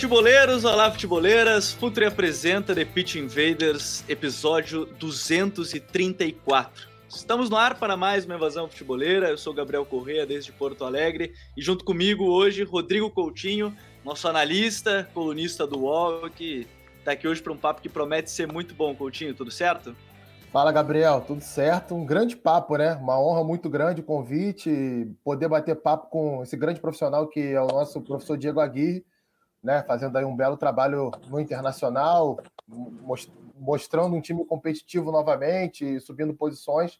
Futeboleiros! Olá, futeboleiras! Futuri apresenta The Pitch Invaders, episódio 234. Estamos no ar para mais uma invasão futeboleira. Eu sou Gabriel Correia, desde Porto Alegre, e junto comigo hoje, Rodrigo Coutinho, nosso analista, colunista do UOL, que está aqui hoje para um papo que promete ser muito bom. Coutinho, tudo certo? Fala, Gabriel, tudo certo? Um grande papo, né? Uma honra muito grande o convite, poder bater papo com esse grande profissional que é o nosso professor Diego Aguirre né, fazendo aí um belo trabalho no internacional, mostrando um time competitivo novamente, subindo posições.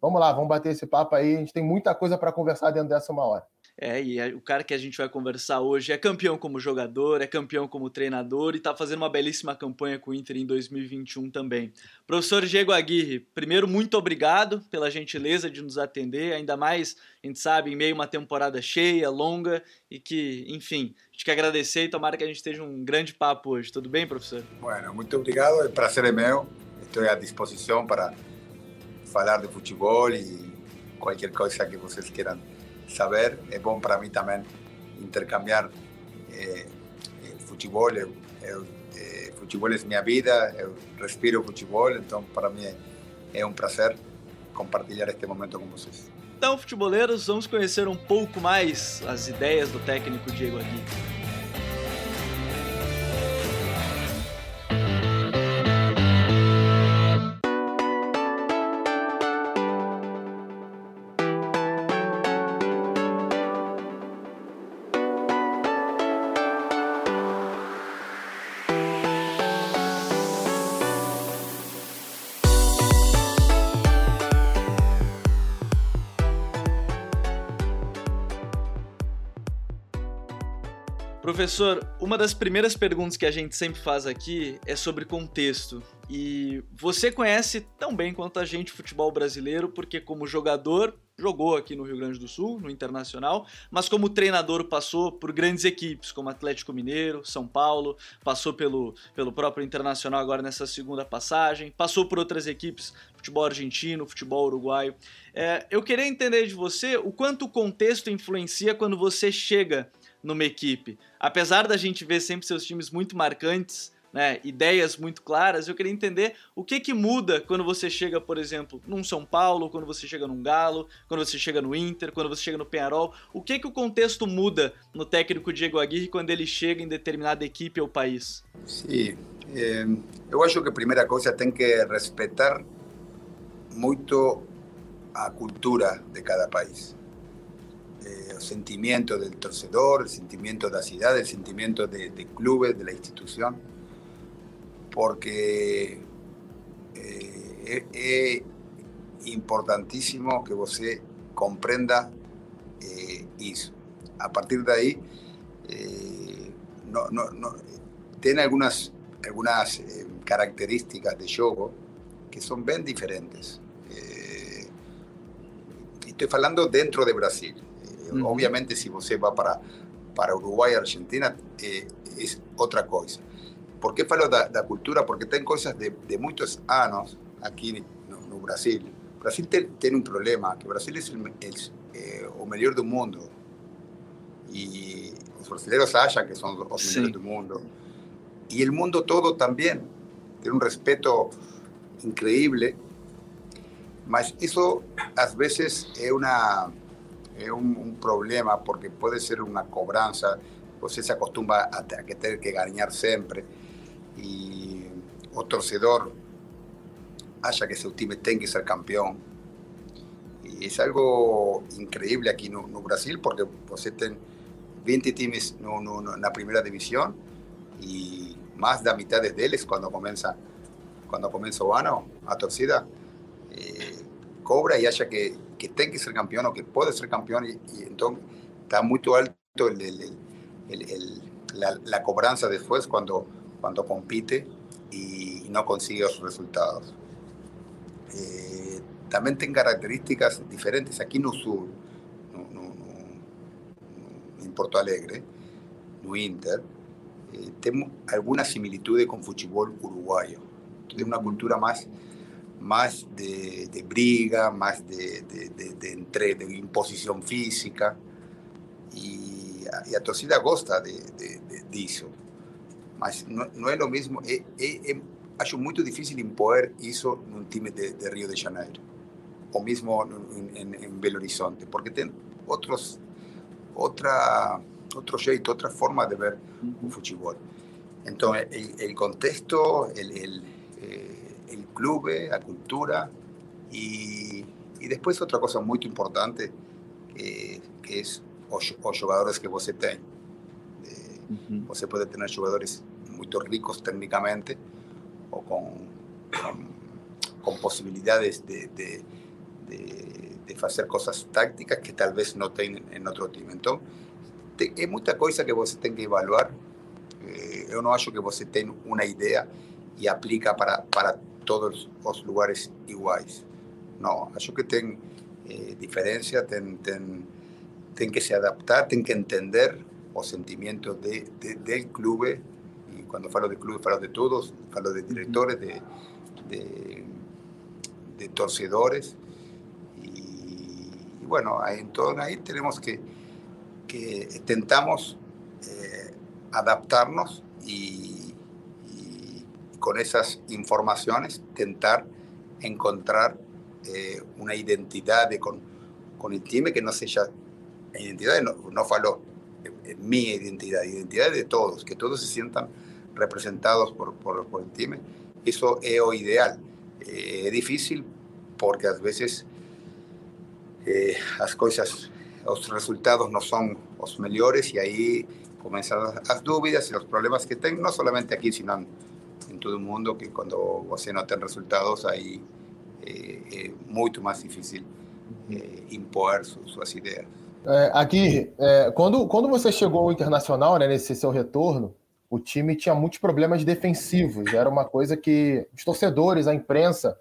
Vamos lá, vamos bater esse papo aí. A gente tem muita coisa para conversar dentro dessa uma hora. É, e o cara que a gente vai conversar hoje é campeão como jogador, é campeão como treinador e está fazendo uma belíssima campanha com o Inter em 2021 também. Professor Diego Aguirre, primeiro, muito obrigado pela gentileza de nos atender, ainda mais, a gente sabe, em meio a uma temporada cheia, longa e que, enfim, a gente quer agradecer e tomara que a gente esteja um grande papo hoje. Tudo bem, professor? Bueno, muito obrigado, o prazer é meu, estou à disposição para falar de futebol e qualquer coisa que vocês queiram saber, é bom para mim também intercambiar eh, eh, futebol. Eu, eu, eh, futebol é minha vida, eu respiro futebol, então para mim é, é um prazer compartilhar este momento com vocês. Então, futeboleiros, vamos conhecer um pouco mais as ideias do técnico Diego Aguirre. Professor, uma das primeiras perguntas que a gente sempre faz aqui é sobre contexto. E você conhece tão bem quanto a gente o futebol brasileiro, porque como jogador jogou aqui no Rio Grande do Sul, no Internacional, mas como treinador passou por grandes equipes, como Atlético Mineiro, São Paulo, passou pelo, pelo próprio Internacional agora nessa segunda passagem, passou por outras equipes, futebol argentino, futebol uruguaio. É, eu queria entender de você o quanto o contexto influencia quando você chega numa equipe. Apesar da gente ver sempre seus times muito marcantes, né, ideias muito claras, eu queria entender o que que muda quando você chega, por exemplo, num São Paulo, quando você chega num Galo, quando você chega no Inter, quando você chega no Penharol, o que que o contexto muda no técnico Diego Aguirre quando ele chega em determinada equipe ou país? Sim, eh, eu acho que a primeira coisa tem que respeitar muito a cultura de cada país. El sentimiento del torcedor, el sentimiento de la ciudad, el sentimiento de, de clubes, de la institución, porque eh, es, importantísimo que usted comprenda eh. A partir de ahí, eh, no, no, no, tiene algunas, algunas eh, características de juego que son bien diferentes. estoy hablando dentro de Brasil. Obviamente, si usted va para, para Uruguay, Argentina, eh, es otra cosa. Por qué falo da, da cultura? Porque tem cosas de, de muchos años aquí no, Brasil. Brasil tiene un problema, que Brasil es el, el, eh, o mejor del mundo. Y los brasileños hallan que son los sí. mejores del mundo. Y el mundo todo también. Tiene un respeto increíble. Mas eso a veces es una es un, problema porque puede ser una cobranza, você se acostumbra a, que tener que ganar siempre y o torcedor haya que seu time tem que ser campeón. Y es algo increíble aquí en no, no Brasil porque você tem 20 times no, no, na primeira divisão e mais da metade deles quando começa quando começa o ano a torcida eh, cobra y haya que, que tenga que ser campeón o que puede ser campeón y, entonces está muy alto la, cobranza después cuando, cuando compite y no consigue los resultados. Eh, también tiene características diferentes. Aquí no Sur, en Porto Alegre, no Inter, eh, tenemos algunas similitudes con fútbol uruguayo. Tiene una cultura más, más de, de briga, más de, de, de, entre, de imposición física. Y, y a torcida gosta de, eso. Mas no, no é o mesmo. É, é, é, acho muito difícil impor isso num time de, de Rio de Janeiro, ou mesmo em, em Belo Horizonte, porque tem outros, outra, outro jeito, outra forma de ver o futebol. Então, o contexto, o eh, clube, a cultura e, e depois outra coisa muito importante que, que é os, os jogadores que você tem. Você pode ter jogadores muito ricos tecnicamente, o con, con, posibilidades de, de, de, hacer cosas tácticas que tal vez no tienen en otro team. Entonces, hay mucha cosa que vos tenés que evaluar. Eh, yo no acho que vos tenga una idea y aplica para, para todos los lugares iguales. No, acho que ten eh, diferencia, ten, ten, ten, que se adaptar, ten que entender los sentimientos de, del club cuando falo de club, falo de todos, falo de directores, de, de, torcedores. Y, bueno, ahí, entonces ahí tenemos que, que intentamos eh, adaptarnos y, con esas informaciones intentar encontrar eh, una identidad de, con, con el time que no sea identidad, no, no falo mi identidad, identidad de todos, que todos se sientan representados por, por, por el time. Eso es lo ideal. Eh, es difícil porque a veces eh, las cosas, los resultados no son los mejores y ahí comienzan las dudas y los problemas que tengo, no solamente aquí, sino en, todo mundo, que cuando usted no tiene resultados ahí eh, es mucho más difícil eh, impor sus ideas. aqui, é, quando, quando você chegou ao Internacional, né, nesse seu retorno, o time tinha muitos problemas defensivos. Era uma coisa que os torcedores, a imprensa,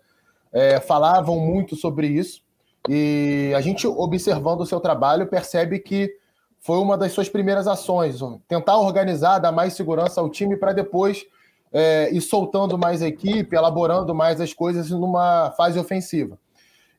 é, falavam muito sobre isso. E a gente, observando o seu trabalho, percebe que foi uma das suas primeiras ações, tentar organizar, dar mais segurança ao time para depois é, ir soltando mais a equipe, elaborando mais as coisas numa fase ofensiva.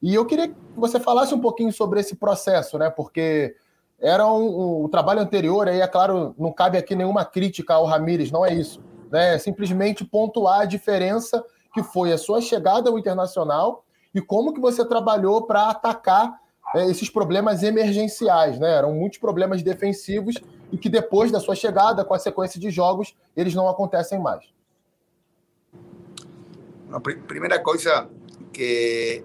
E eu queria que você falasse um pouquinho sobre esse processo, né? Porque era um, um, o trabalho anterior, aí é claro, não cabe aqui nenhuma crítica ao Ramires, não é isso. Né? É simplesmente pontuar a diferença que foi a sua chegada ao Internacional e como que você trabalhou para atacar é, esses problemas emergenciais, né? Eram muitos problemas defensivos e que depois da sua chegada, com a sequência de jogos, eles não acontecem mais. A primeira coisa que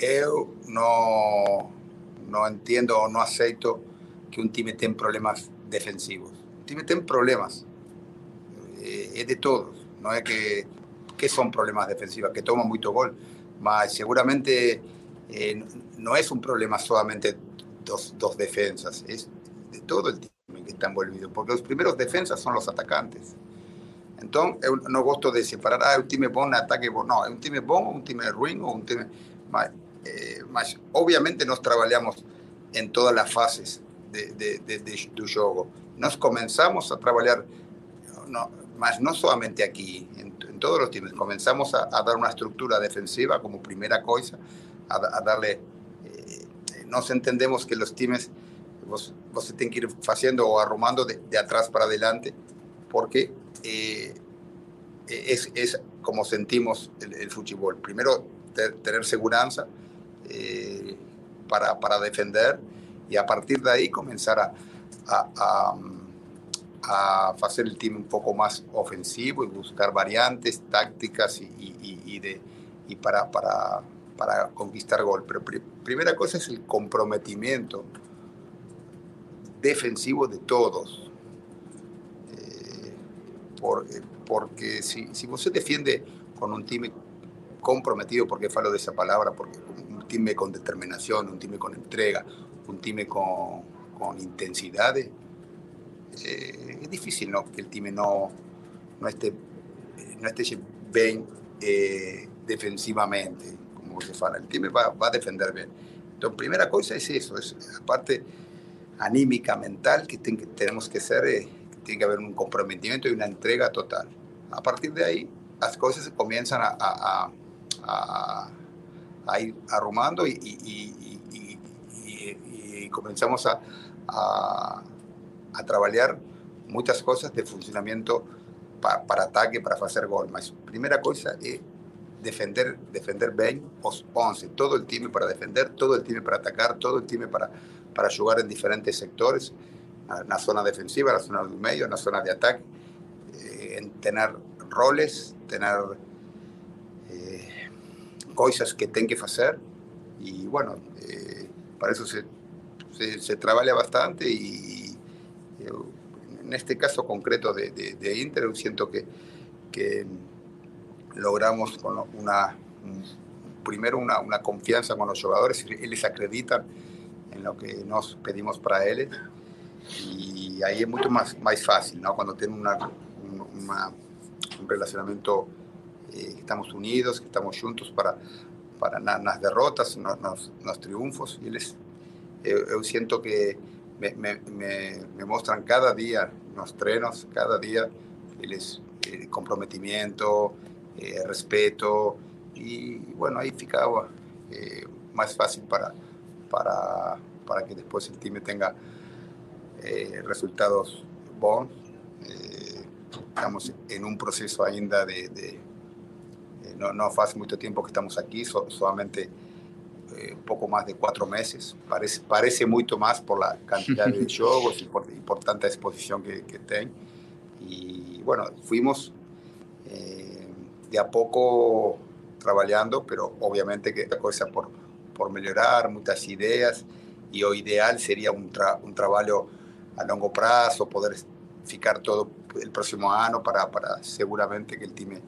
eu não no entiendo o no acepto que un time tenga problemas defensivos. Un time tiene problemas, eh, es de todos, no es que, que son problemas defensivos, que toman mucho gol, mas seguramente eh, no es un problema solamente dos, dos defensas, es de todo el time que está envolvido, porque los primeros defensas son los atacantes. Entonces, no gosto de separar, ah, un time bom ataque No, es un time bom, un time ruin o un time... Eh, obviamente nos trabajamos en todas las fases de, de, de, juego. Nos comenzamos a trabajar, no, más no solamente aquí, en, todos los times, comenzamos a, dar una estructura defensiva como primera cosa, a, darle, eh, nos entendemos que los times, vos, vos tienen que ir haciendo o arrumando de, atrás para adelante, porque eh, es, es, como sentimos el, fútbol. Primero, tener seguridad, eh, para, para, defender y a partir de ahí comenzar a, a, a, hacer el team un poco más ofensivo y buscar variantes, tácticas y, y, y de, y para, para, para conquistar gol. Pero primera cosa es el comprometimiento defensivo de todos. Eh, por, porque si, si usted defiende con un team comprometido, porque falo de esa palabra, porque time con determinación, un time con entrega, un time con, con intensidad, eh, es difícil ¿no? que el time no, no, esté, no esté bien eh, defensivamente, como se fala. El time va, va a defender bien. Entonces, primera cosa es eso, es aparte anímica, mental, que, ten, tenemos que ser, eh, tiene que haber un comprometimiento y una entrega total. A partir de ahí, las cosas comienzan a, a, a, a ir arrumando y, y, y, y comenzamos a, trabajar muchas cosas de funcionamiento para, para ataque, para hacer gol. Mas primera cosa es defender, defender bien os 11, todo el time para defender, todo el time para atacar, todo el time para, para jugar en diferentes sectores, en la zona defensiva, en la zona del medio, en la zona de ataque, eh, en tener roles, tener eh, cosas que tienen que hacer. Y bueno, eh, para eso se, se, se, trabaja bastante y, y, en este caso concreto de, de, de Inter yo siento que, que logramos con una, primero una, una, confianza con los jugadores, ellos acreditan en lo que nos pedimos para ellos y ahí es mucho más, más fácil, ¿no? Cuando tienen una, una, un relacionamiento, eh, estamos unidos, que estamos juntos para, para las derrotas, nos, nos, los triunfos. Y les, yo, yo siento que me, me, me, me, muestran cada día los trenos, cada día el, el comprometimiento, eh, respeto y bueno, ahí ficaba eh, fácil para, para, para que después el time tenga eh, resultados bons. Eh, estamos en un proceso ainda de... de eh, no, no, hace mucho tiempo que estamos aquí, so, solamente un poco más de cuatro meses. Parece, parece mucho más por la cantidad de juegos y por, y por tanta exposición que, que. Y bueno, fuimos de a poco trabajando, pero obviamente que la cosa por, por mejorar, muchas ideas, y lo ideal sería un, tra un trabajo a largo plazo, poder ficar todo el próximo año para, para seguramente que el time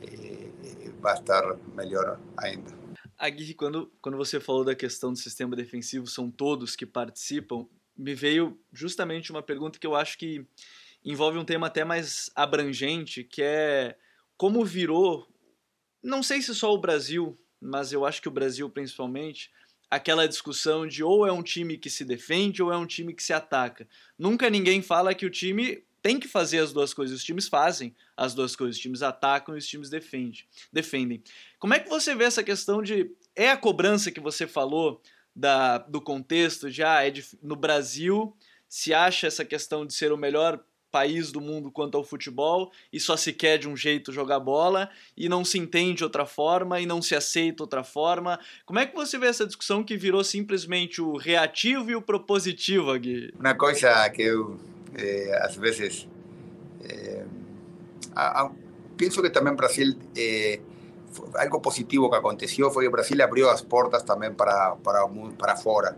eh, vai estar melhor ainda. Agui, quando, quando você falou da questão do sistema defensivo, são todos que participam, me veio justamente uma pergunta que eu acho que envolve um tema até mais abrangente, que é como virou, não sei se só o Brasil, mas eu acho que o Brasil principalmente, aquela discussão de ou é um time que se defende ou é um time que se ataca. Nunca ninguém fala que o time tem que fazer as duas coisas. Os times fazem as duas coisas. Os times atacam e os times defendem. defendem. Como é que você vê essa questão de. É a cobrança que você falou da, do contexto de, ah, é no Brasil se acha essa questão de ser o melhor país do mundo quanto ao futebol e só se quer de um jeito jogar bola e não se entende outra forma e não se aceita outra forma. Como é que você vê essa discussão que virou simplesmente o reativo e o propositivo, Agui? Uma coisa que eu, eh, às vezes, eh, a, a, penso que também Brasil, eh, algo positivo que aconteceu foi que o Brasil abriu as portas também para, para, para fora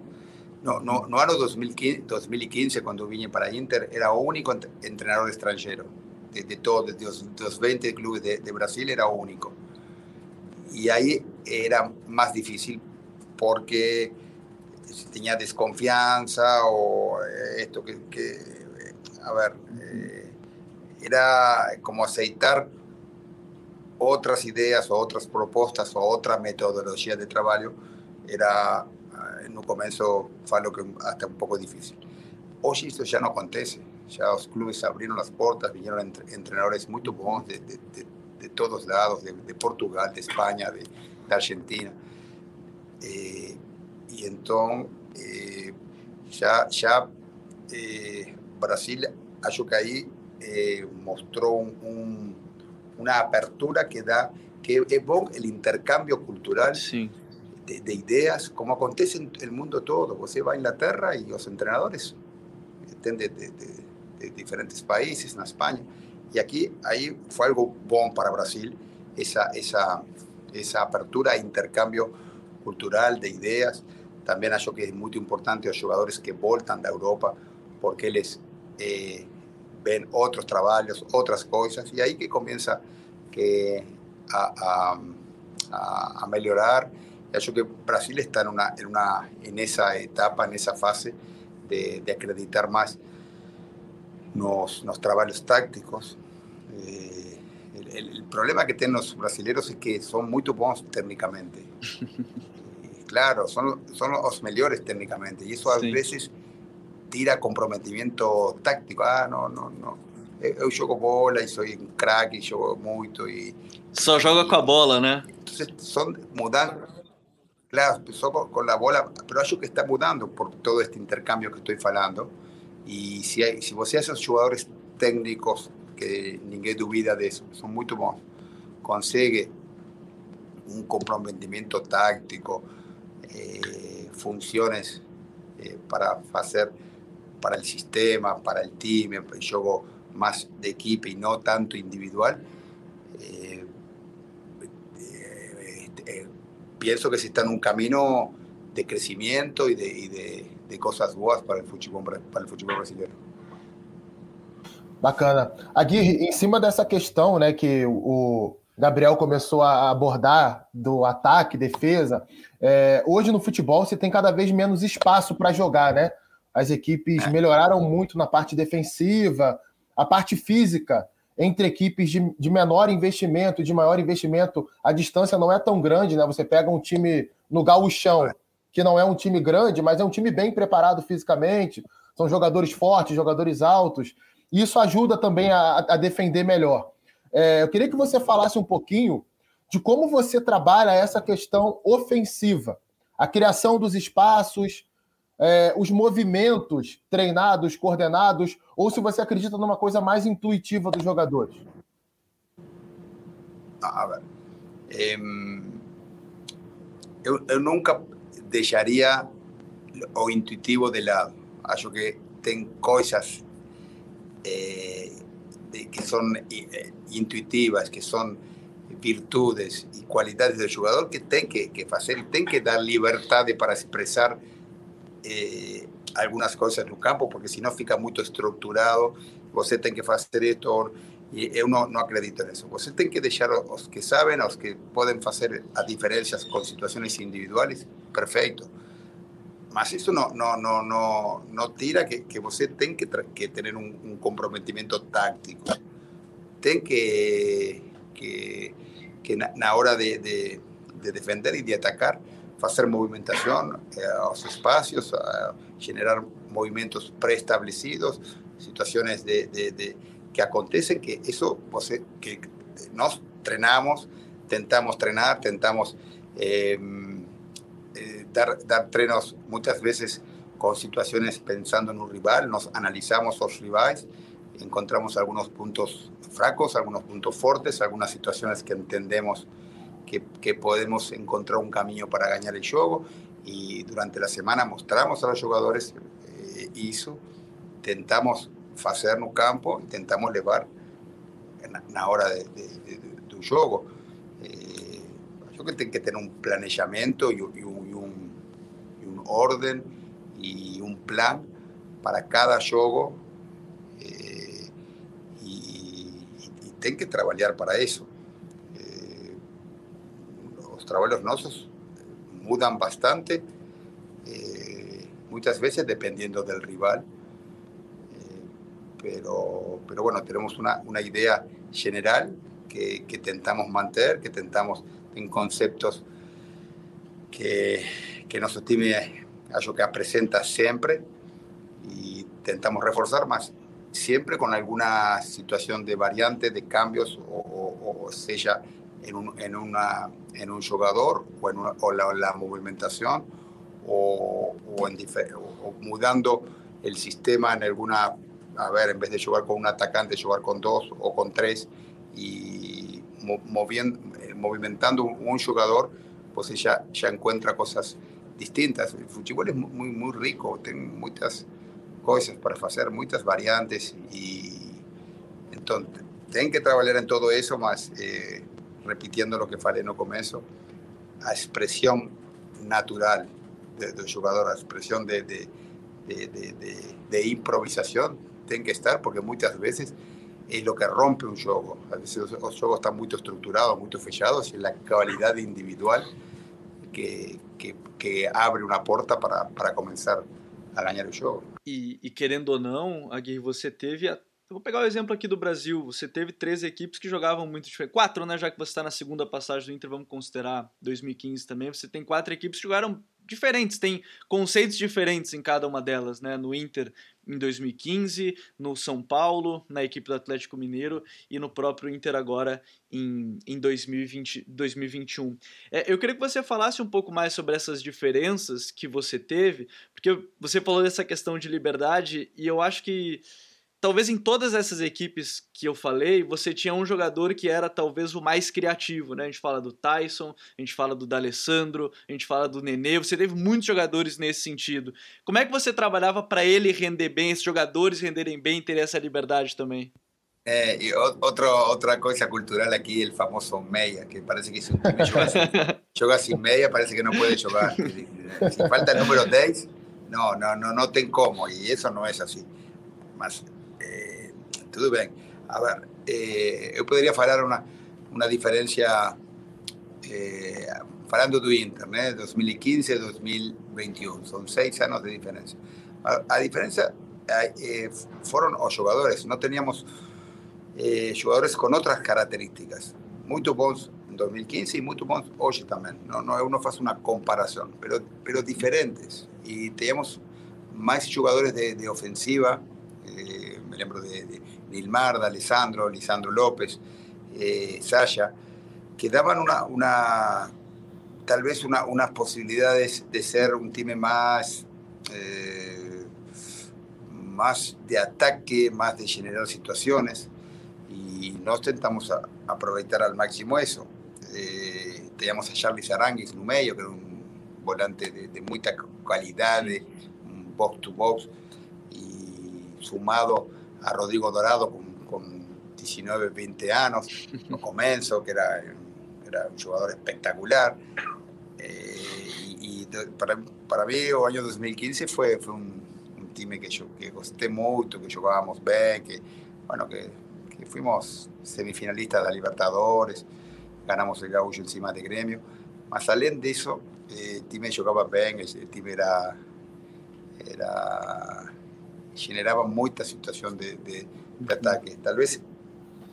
no, no, no año 2015, 2015, cuando vine para Inter, era único entrenador extranjero. De, de todos, de los, de los 20 clubes de, de, Brasil, era único. Y ahí era más difícil porque tenía desconfianza o esto que, que a ver, eh, era como aceitar otras ideas o otras propuestas o otra metodología de trabajo, era no começo falo que até um pouco difícil. Hoje isso já não acontece, já os clubes abriram as portas, vieram treinadores muito bons de, de, de, de todos os lados, de, de, Portugal, de Espanha, de, Argentina. Eh, e então, eh, eh, Brasil, acho que aí mostrou que dá, que é bom o intercâmbio cultural. Sim de, de, ideas, como acontece en el mundo todo. Você va a Inglaterra y los entrenadores estén de, diferentes países, en España. Y aquí ahí fue algo bom para Brasil, esa, esa, esa apertura e intercambio cultural de ideas. También acho que es muy importante los jugadores que voltan de Europa porque les eh, ven otros trabajos, otras cosas, y ahí que comienza que a, a, a, a mejorar acho que Brasil está en, una, en, una, en esa etapa, en esa fase de, de acreditar más nos, nos trabajos tácticos. Eh, el, el, problema que tienen los brasileños es que son muy buenos técnicamente. claro, son, son los mejores técnicamente y eso a veces tira comprometimiento táctico. Ah, no, no, no. Eu jogo bola e sou um craque, jogo muito e só joga com a bola, né? Entonces son mudando, claro, só con la bola, pero acho que está mudando por todo este intercambio que estoy falando. Si, hay, si você esos jugadores técnicos, que ninguém duvida eso, son muy bons, consegue un comprometimiento táctico, eh, funciones eh, para hacer para el sistema, para team, el juego más de equipo y no tanto individual, pienso que se está en un camino de crecimiento y de, y de, de cosas boas para el futebol, para el futebol brasileiro. Bacana. Aguirre, em cima dessa questão né, que o Gabriel começou a abordar do ataque, defesa, é, hoje no futebol você tem cada vez menos espaço para jogar, né? As equipes melhoraram muito na parte defensiva, a parte física entre equipes de, de menor investimento e de maior investimento, a distância não é tão grande, né? Você pega um time no gauchão, que não é um time grande, mas é um time bem preparado fisicamente, são jogadores fortes, jogadores altos, e isso ajuda também a, a defender melhor. É, eu queria que você falasse um pouquinho de como você trabalha essa questão ofensiva, a criação dos espaços, é, os movimentos treinados, coordenados, ou se você acredita numa coisa mais intuitiva dos jogadores? A ver, eu, eu, nunca deixaria o intuitivo de lado. Acho que tem coisas de, que são eh, intuitivas, que são virtudes e qualidades do jogador que tem que, que fazer tem que dar liberdade para expressar eh, algunas cosas no campo, porque si no fica muito estruturado, você tem que fazer esto, e eu não, não acredito nisso. Você tem que deixar os que sabem, os que podem fazer as diferenças com situações individuais, perfeito. Mas isso não, não, não, não, não tira que, que você que, que ter um, um comprometimento tático. Tem que, que, que na, na hora de, de, de defender e de atacar, hacer movimentación eh, a los espacios, a generar movimientos preestablecidos, situaciones de, de, de, que acontecen, que eso, que nos entrenamos, tentamos entrenar, tentamos eh, eh, dar, dar trenos muchas veces con situaciones pensando en un rival, nos analizamos los rivales, encontramos algunos puntos fracos, algunos puntos fuertes, algunas situaciones que entendemos que, que, podemos encontrar un camino para ganar el juego y durante la semana mostramos a los jugadores eh, isso, tentamos hacer no campo, tentamos levar na, hora de, de, de, do jogo. Eh, que tem que tener un planeamiento y, y, un, y, un, y un orden y un plan para cada juego eh, tem que trabalhar para eso. Los trabajos nosos mudan bastante, eh, muchas veces dependiendo del rival. Eh, pero, pero bueno, tenemos una, una idea general que, que, tentamos mantener, que tentamos en conceptos que, que nuestro time algo que presenta siempre y tentamos reforzar más, siempre con alguna situación de variante, de cambios o, o, o sea en, un, en, una, en un jugador o en una, o la, la, movimentación o, o, en o, mudando el sistema en alguna, a ver, en vez de jugar con un atacante, jugar con dos o con tres y moviendo, eh, movimentando un, un jugador, pues ella ya encuentra cosas distintas. El fútbol es muy, muy rico, tiene muchas cosas para hacer, muchas variantes y entonces tienen que trabajar en todo eso, más eh, repitiendo lo que falei no começo, a expresión natural del jugador, a expresión de, de, de, de, improvisación tiene que estar, porque muchas veces es lo que rompe un juego. A veces los, juegos están muy estructurados, muy fechados, y la calidad individual que, que, que abre uma porta para, para a ganhar o jogo. E, e querendo ou não, Aguirre, você teve a vou pegar o exemplo aqui do Brasil. Você teve três equipes que jogavam muito diferente. Quatro, né? Já que você está na segunda passagem do Inter, vamos considerar 2015 também. Você tem quatro equipes que jogaram diferentes, tem conceitos diferentes em cada uma delas, né? No Inter em 2015, no São Paulo, na equipe do Atlético Mineiro e no próprio Inter agora em, em 2020, 2021. É, eu queria que você falasse um pouco mais sobre essas diferenças que você teve, porque você falou dessa questão de liberdade e eu acho que talvez em todas essas equipes que eu falei, você tinha um jogador que era talvez o mais criativo, né? A gente fala do Tyson, a gente fala do D'Alessandro, a gente fala do Nenê, você teve muitos jogadores nesse sentido. Como é que você trabalhava para ele render bem, esses jogadores renderem bem e ter essa liberdade também? É, e outra coisa cultural aqui, o famoso meia, que parece que se um time joga, assim, joga sin meia, parece que não pode jogar. Se falta o número 10, não, não, não, não tem como, e isso não é assim. Mas tudo bem. A ver, eh, eu poderia falar uma, uma diferença, eh, falando do Inter, né? 2015 e 2021, são seis anos de diferença. A, a diferença eh, foram os jogadores, não tínhamos eh, jogadores com outras características, muito bons em 2015 e muito bons hoje também. Não, não, eu não faço uma comparação, pero, pero diferentes. E temos mais jogadores de, de ofensiva, eh, me lembro de, de Nilmar, Alessandro, Lisandro López, eh, Saya, que daban una, una tal vez una, unas posibilidades de ser un time más, eh, más de ataque, más de generar situaciones, y nos intentamos aprovechar al máximo eso. Eh, teníamos a Charlie Saranguis medio, que era un volante de, de mucha calidad, de un box to box, y sumado a Rodrigo Dorado con, con 19, 20 años, no comienzo, que era, era un jugador espectacular. Eh, y, para, para mí el año 2015 fue, fue un, un time que yo que gosté mucho, que jugábamos bien, que, bueno, que, fuimos semifinalistas de Libertadores, ganamos el gaullo encima de gremio. Más além de eso, eh, el time jugaba bien, el time era, era generaba mucha situación de, ataque. Tal vez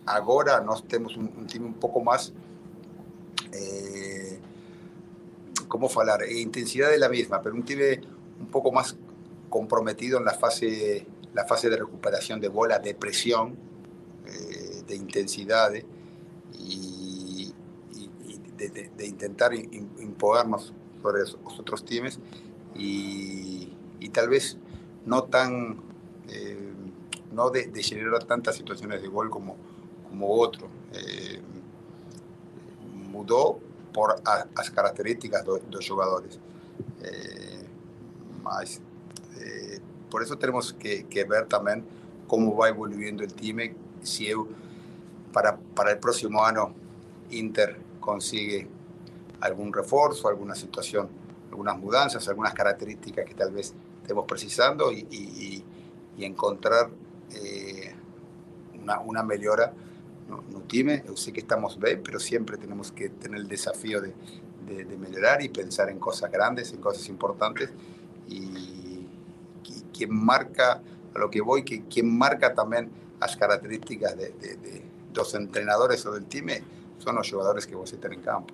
ahora nós temos um, um time um pouco mais, eh, como falar, a intensidade é a mesma, mas um time um pouco mais comprometido na fase, na fase de recuperação de bola, de pressão, eh, de intensidade e, e de, de, de, intentar imponernos sobre os outros times e, e talvez não tão no de, de, generar tantas situaciones de gol como, como otro. Eh, mudó por las características de los jugadores. Eh, eh, por eso tenemos que, ver también cómo va evolviendo el time, si para, para el próximo año Inter consigue algún refuerzo, alguna situación, algunas mudanzas, algunas características que tal vez estemos precisando y, y encontrar eh, una, una mejora no, no time. Yo sé que estamos bien, pero siempre tenemos que tener el desafío de, de, de mejorar y pensar en cosas grandes, en cosas importantes. Y, y quien marca, a lo que voy, que quien marca también las características de, de, de los entrenadores o del time son los jugadores que você tem em campo.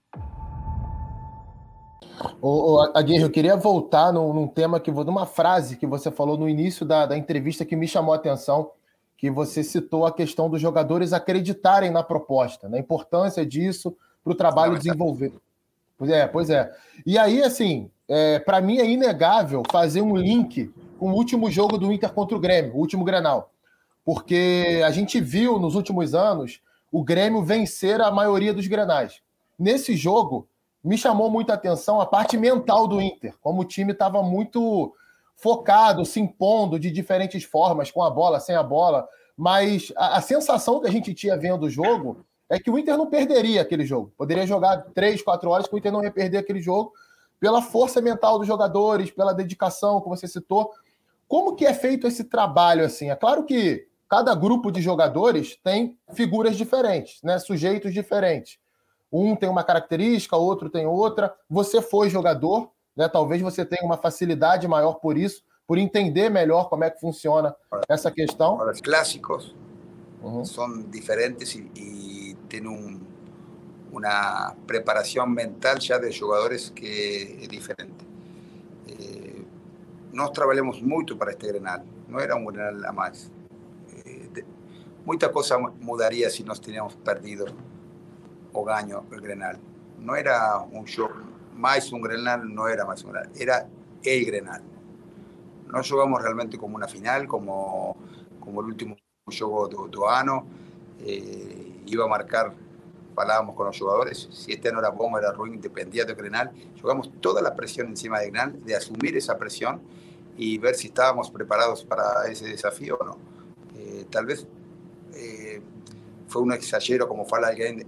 Ô, ô, Aguirre, eu queria voltar num, num, tema que numa frase que você falou no início da, da entrevista que me chamou a atenção, que você citou a questão dos jogadores acreditarem na proposta, na importância disso para o trabalho desenvolver. Pois é, pois é. E aí, assim, é, para mim é inegável fazer um link com o último jogo do Inter contra o Grêmio, o último Grenal. Porque a gente viu nos últimos anos o Grêmio vencer a maioria dos Grenais. Nesse jogo, me chamou muita atenção a parte mental do Inter, como o time estava muito focado, se impondo de diferentes formas, com a bola, sem a bola. Mas a, a, sensação que a gente tinha vendo o jogo é que o Inter não perderia aquele jogo. Poderia jogar três, quatro horas que o Inter não ia perder aquele jogo pela força mental dos jogadores, pela dedicação que você citou. Como que é feito esse trabalho assim? É claro que cada grupo de jogadores tem figuras diferentes, né? sujeitos diferentes. Um tem uma característica, outro tem outra. Você foi jogador, né? Talvez você tenha uma facilidade maior por isso, por entender melhor como é que funciona essa questão. Os clássicos uhum. são diferentes e, e têm um, uma preparação mental já de jogadores que é diferente. Eh, nós trabalhamos muito para este Grenal, não era um Grenal a mais. Eh, de, muita coisa mudaria se nós tivéssemos perdido o Gaño, el Grenal. No era un show, más un Grenal, no era más un Grenal, era el Grenal. No jugamos realmente como una final, como, como el último juego de, Oano. Eh, iba a marcar, hablábamos con los jugadores, si este no era bueno, era ruin, dependía de Grenal. Jugamos toda la presión encima de Grenal, de asumir esa presión y ver si estábamos preparados para ese desafío o no. Eh, tal vez eh, fue un exagero, como fala alguien,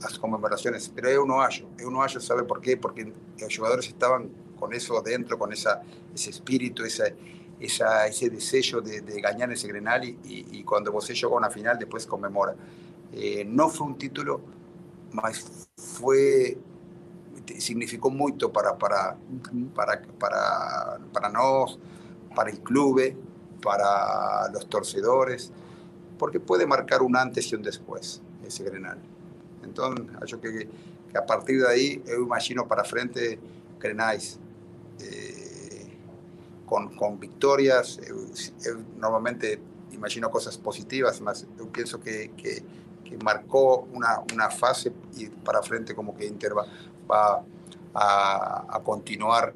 las conmemoraciones, pero yo no hallo. Yo no hallo, ¿sabe por qué? Porque los jugadores estaban con eso dentro, con esa, ese espíritu, esa, esa, ese deseo de, de ganar ese Grenal y, y, cuando vos llegó a una final después conmemora. Eh, no fue un título, mas fue significó mucho para para para para para nos, para el club, para los torcedores porque puede marcar un antes y un después ese Grenal. Entonces, yo que, que a partir de ahí, yo imagino para frente Grenais eh, con, con, victorias. Yo, normalmente imagino cosas positivas, más yo pienso que, que, que una, una, fase y para frente como que Inter va, va a, a, continuar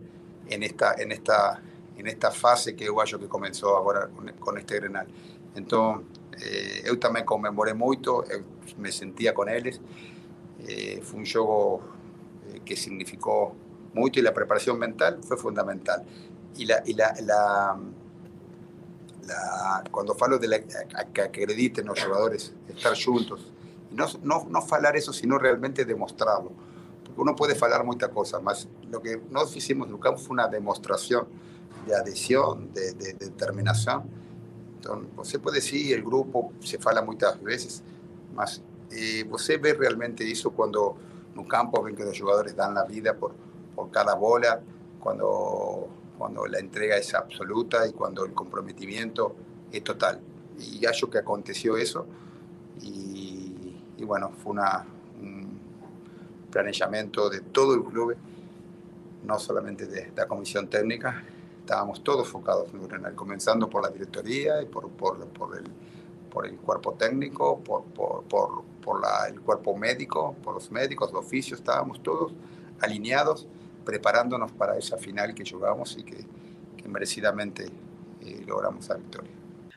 en esta, en esta, en esta fase que yo que comenzó ahora con, con este Grenal. Entonces, Eh, eu também comemorei muito, eu me sentia com eles. Eh, foi um jogo eh, que significou muito e a preparação mental foi fundamental. E la, y la, la, la, quando falo de la, que acreditem os jogadores estar juntos, não, não, não falar isso, sino realmente demonstrá-lo. Porque uno pode falar muita coisa, mas o que nós fizemos no campo foi uma demonstração de adesão, de, de, de determinação Entonces, você pode decir, el grupo se fala muchas veces, mas eh, você vê realmente eso cuando no campo ven que los jugadores dan la vida por, por cada bola, cuando, cuando la entrega es absoluta y cuando el comprometimiento es total. Y acho que aconteció eso y, y bueno, fue una, un planeamiento de todo el club, no solamente de la comisión técnica, estábamos todos focados en Grenal, comenzando por la directoría y por, por, por, el, por el cuerpo técnico, por, por, por, por la, el cuerpo médico, por los médicos, los oficios, estábamos todos alineados, preparándonos para esa final que jugamos y que, que merecidamente eh, logramos a vitória.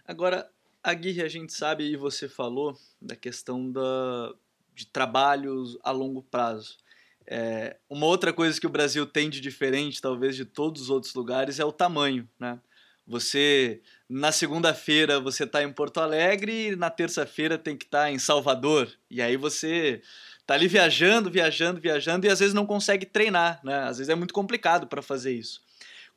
Agora, Aguirre, a gente sabe, e você falou, da questão da, de trabalhos a longo prazo. É, uma outra coisa que o Brasil tem de diferente, talvez, de todos os outros lugares, é o tamanho, né? Você, na segunda-feira, você está em Porto Alegre e na terça-feira tem que estar tá em Salvador. E aí você tá ali viajando, viajando, viajando e às vezes não consegue treinar, né? Às vezes é muito complicado para fazer isso.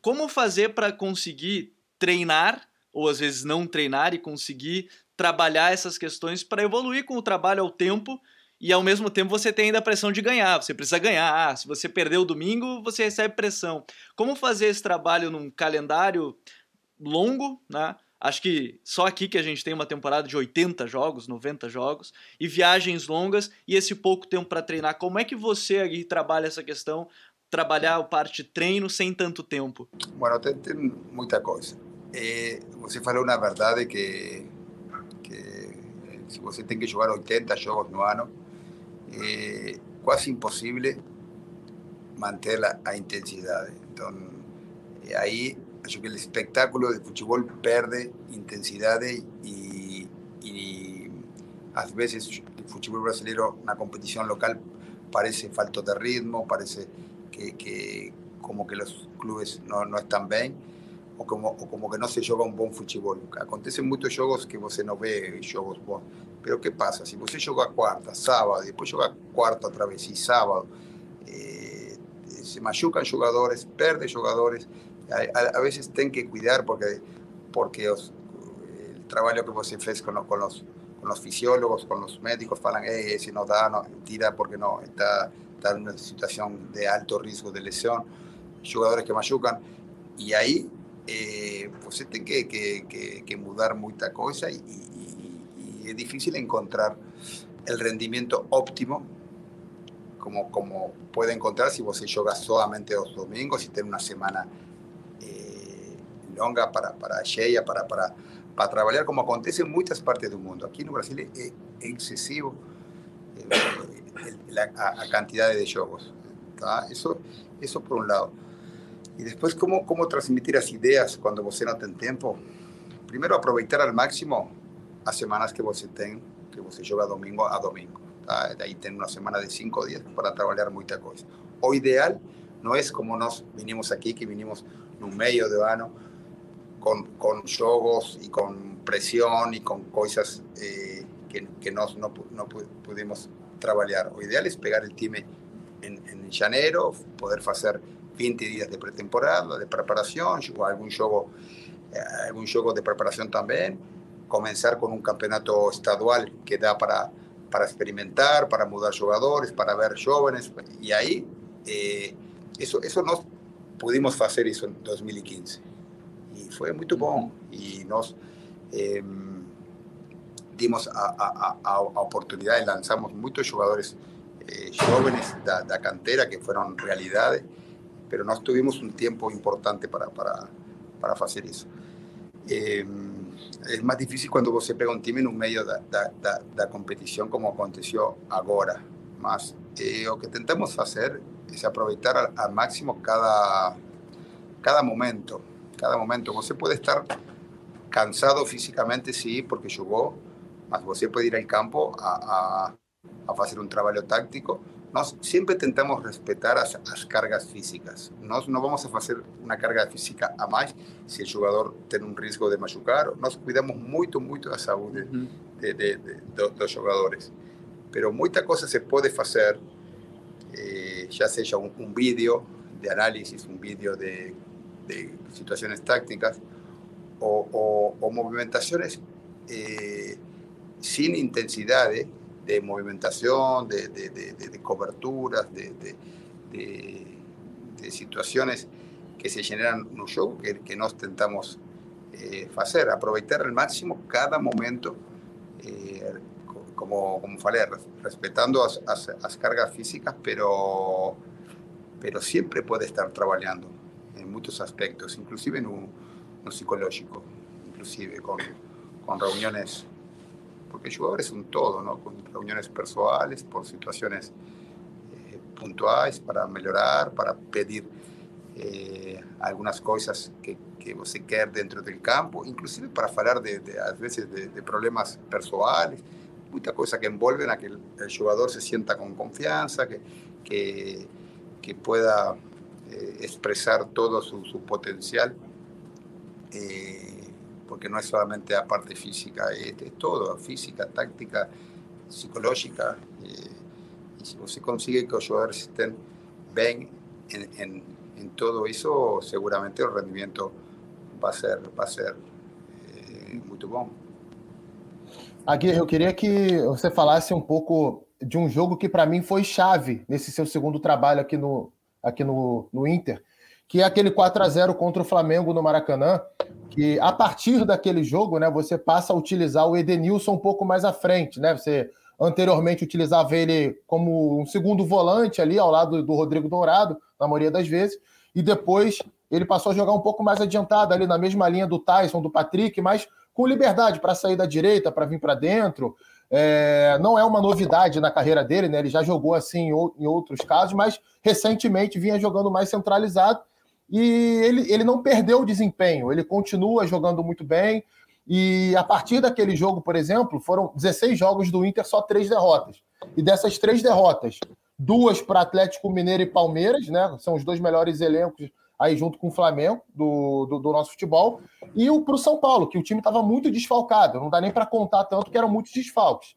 Como fazer para conseguir treinar ou às vezes não treinar e conseguir trabalhar essas questões para evoluir com o trabalho ao tempo e ao mesmo tempo você tem ainda a pressão de ganhar, você precisa ganhar. Ah, se você perder o domingo, você recebe pressão. Como fazer esse trabalho num calendário longo, né? Acho que só aqui que a gente tem uma temporada de 80 jogos, 90 jogos, e viagens longas e esse pouco tempo para treinar. Como é que você aqui trabalha essa questão trabalhar a parte treino sem tanto tempo? Bueno, tem, tem muita coisa. É, você falou na verdade que, que se você tem que jogar 80 jogos no ano, é quase impossível manter a, a intensidade. Então, aí acho que o espetáculo de futebol perde intensidade e, e às vezes o futebol brasileiro na competição local parece falto de ritmo, parece que, que como que los clubes no, no están bien o como, o como que no se juega un buen fútbol. Acontecen muchos juegos que você no ve juegos bons. Pero ¿qué pasa? Si você joga cuarta, sábado, y después juega cuarta otra vez y sábado, eh, se machucan jugadores, perde jugadores. A, a, veces ten que cuidar porque, porque os, el trabajo que você fez con los, con los, con los fisiólogos, con los médicos, falan, eh, si no da, no, tira porque no, está en una situación de alto riesgo de lesión, jugadores que machucan, y ahí eh, pues tiene que, que, que, mudar mucha cosa y, y, y, es difícil encontrar el rendimiento óptimo como, como puede encontrar si vos juega solamente los domingos y tiene una semana eh, longa para, para ella, para, para, para trabajar como acontece en muchas partes del mundo. Aquí en Brasil es, es excesivo. Eh, la, a, cantidad de juegos. Eso, eso por un lado. Y después, ¿cómo, cómo transmitir las ideas cuando vos no tiene tiempo? Primero, aprovechar al máximo las semanas que vos ten, que vos juega domingo a domingo. De ahí ten una semana de cinco días para trabajar mucha cosa. O ideal no es como nos vinimos aquí, que vinimos en un medio de ano con, con juegos y con presión y con cosas eh, que, no, no pudimos trabajar. O ideal es pegar el time en, en poder hacer 20 días de pretemporada, de preparación, algún juego, eh, algún juego de preparación también, comenzar con un campeonato estadual que da para, para experimentar, para mudar jugadores, para ver jóvenes, y ahí eh, eso, eso nos pudimos hacer eso en 2015. Y fue muy bueno, y nos... Eh, dimos a, a, a, oportunidades, lanzamos muchos jugadores eh, jóvenes de la cantera que fueron realidades, pero no tuvimos un tiempo importante para, para, para hacer eso. Eh, es más difícil cuando se pega un time en un medio de la competición como aconteció ahora. Más, eh, lo que intentamos hacer es aprovechar al, al, máximo cada, cada momento. Cada momento. se puede estar cansado físicamente, sí, porque jugó, mas você puede ir al campo a, a, a hacer un trabajo táctico. Nós siempre tentamos respetar las, las cargas físicas. Nós no vamos a hacer una carga física a más si el jugador tiene un riesgo de machucar. Nos cuidamos mucho, mucho uh -huh. de, de, de, dos jugadores. Pero muita cosa se puede hacer, eh, ya sea un, un vídeo de análisis, un vídeo de, de situaciones tácticas o, movimentaciones eh, sin intensidad de, movimentación, de, de, de coberturas, de, situaciones que se generan en un show que, que nos tentamos eh, hacer, aprovechar al máximo cada momento, eh, como, como falei, respetando las cargas físicas, pero, pero siempre puede estar trabajando muchos aspectos, inclusive en un, un psicológico, inclusive con, con reuniones porque el jugador es un todo, ¿no? con reuniones personales, por situaciones eh, puntuales, para mejorar, para pedir eh, algunas cosas que, que se quer dentro del campo, inclusive para hablar de, de a veces de, de, problemas personales, muchas cosas que envuelven a que el, el, jugador se sienta con confianza, que, que, que pueda eh, expresar todo su, su potencial. Eh, porque no es solamente la parte física, es, es todo, física, táctica, psicológica. Eh, y si você consigue que los jugadores estén bien en, en, en, todo eso, seguramente el rendimiento va a ser, va a ser eh, muito bom. Aguirre, eu queria que você falasse um pouco de um jogo que para mim foi chave nesse seu segundo trabalho aqui no, aqui no, no Inter, que é aquele 4 a 0 contra o Flamengo no Maracanã, que a partir daquele jogo, né, você passa a utilizar o Edenilson um pouco mais à frente, né? Você Anteriormente utilizava ele como um segundo volante ali ao lado do Rodrigo Dourado, na maioria das vezes, e depois ele passou a jogar um pouco mais adiantado ali na mesma linha do Tyson, do Patrick, mas com liberdade para sair da direita, para vir para dentro. É, não é uma novidade na carreira dele, né? Ele já jogou assim em outros casos, mas recentemente vinha jogando mais centralizado e ele, ele não perdeu o desempenho, ele continua jogando muito bem. E a partir daquele jogo, por exemplo, foram 16 jogos do Inter, só três derrotas. E dessas três derrotas, duas para Atlético Mineiro e Palmeiras, né? São os dois melhores elencos aí junto com o Flamengo do, do, do nosso futebol, e o para o São Paulo, que o time estava muito desfalcado, não dá nem para contar tanto que eram muitos desfalques.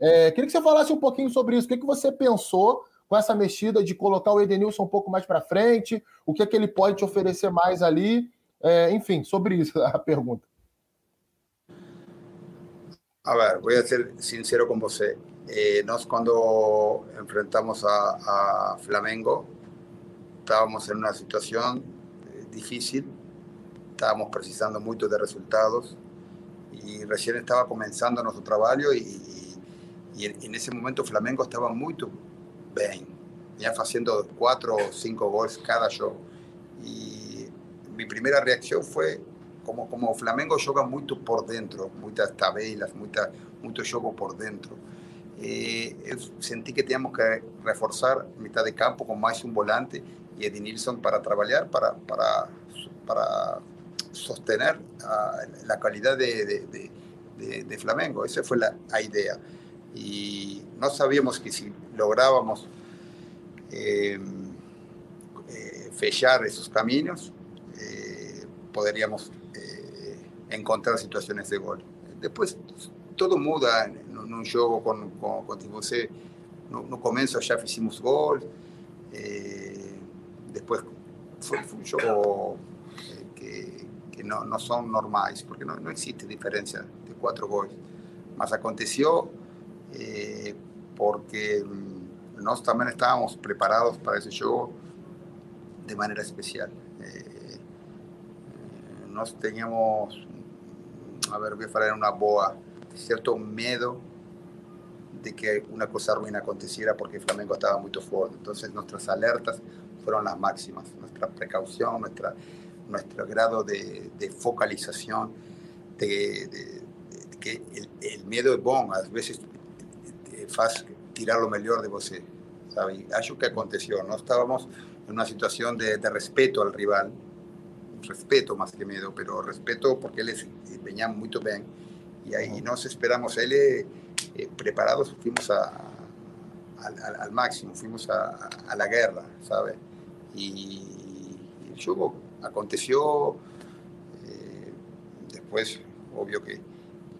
É, queria que você falasse um pouquinho sobre isso. O que, que você pensou com essa mexida de colocar o Edenilson um pouco mais para frente? O que, que ele pode te oferecer mais ali? É, enfim, sobre isso a pergunta. A ver, voy a ser sincero con você. Eh, nós, cuando enfrentamos a, a, Flamengo, estábamos en una situación eh, difícil, estábamos precisando mucho de resultados y recién estaba comenzando nuestro trabajo y, y, en ese momento Flamengo estaba muy bien, ya haciendo cuatro o cinco goles cada show. Y mi primera reacción fue como, como Flamengo joga muito por dentro, muitas tabelas, muita, muito jogo por dentro. Eh, eu senti que tínhamos que reforçar mitad de campo com mais um volante e Ednilson para trabalhar, para, para, para sostener a, a qualidade de, de, de, de, Flamengo. Esa foi a, a ideia. E nós sabíamos que se lográvamos eh, eh, fechar esses caminhos, eh, poderíamos encontrar situaciones de gol. Después todo muda en un juego con, con, con no, no começo já fizemos gol, eh, después un juego eh, que, que no, no, son normales, porque no, no, existe diferencia de cuatro goles. Mas aconteció eh, porque nós también estábamos preparados para ese juego de manera especial. Eh, nos teníamos a ver, voy a falar una boa, cierto miedo de que una cosa ruina aconteciera porque Flamengo estaba muy fuerte. Entonces nuestras alertas fueron las máximas, nuestra precaución, nuestra, nuestro grado de, de focalización, de, de, de que el, el, miedo es bueno, a veces hace tirar lo mejor de você, sabe? Acho que aconteció, no estábamos en una situación de, respeto al rival, respeto más que miedo, pero respeto porque él venía muy bien y ahí nos esperamos, él eh, preparados fuimos a, al, al, máximo, fuimos a, a, la guerra, ¿sabe? Y, el juego aconteció, eh, después obvio que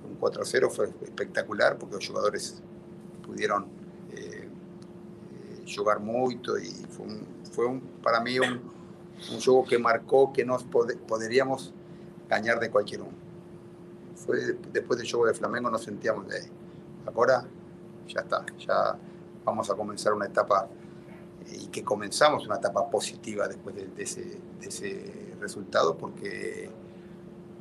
un 4-0 fue espectacular porque los jugadores pudieron eh, jugar mucho y fue, un, fue para mí un, un juego que marcó que nos pod podríamos ganar de cualquier uno. Fue después del juego de Flamengo nos sentíamos de ahora ya está, ya vamos a comenzar una etapa eh, y que comenzamos una etapa positiva después de, ese, de ese, resultado porque,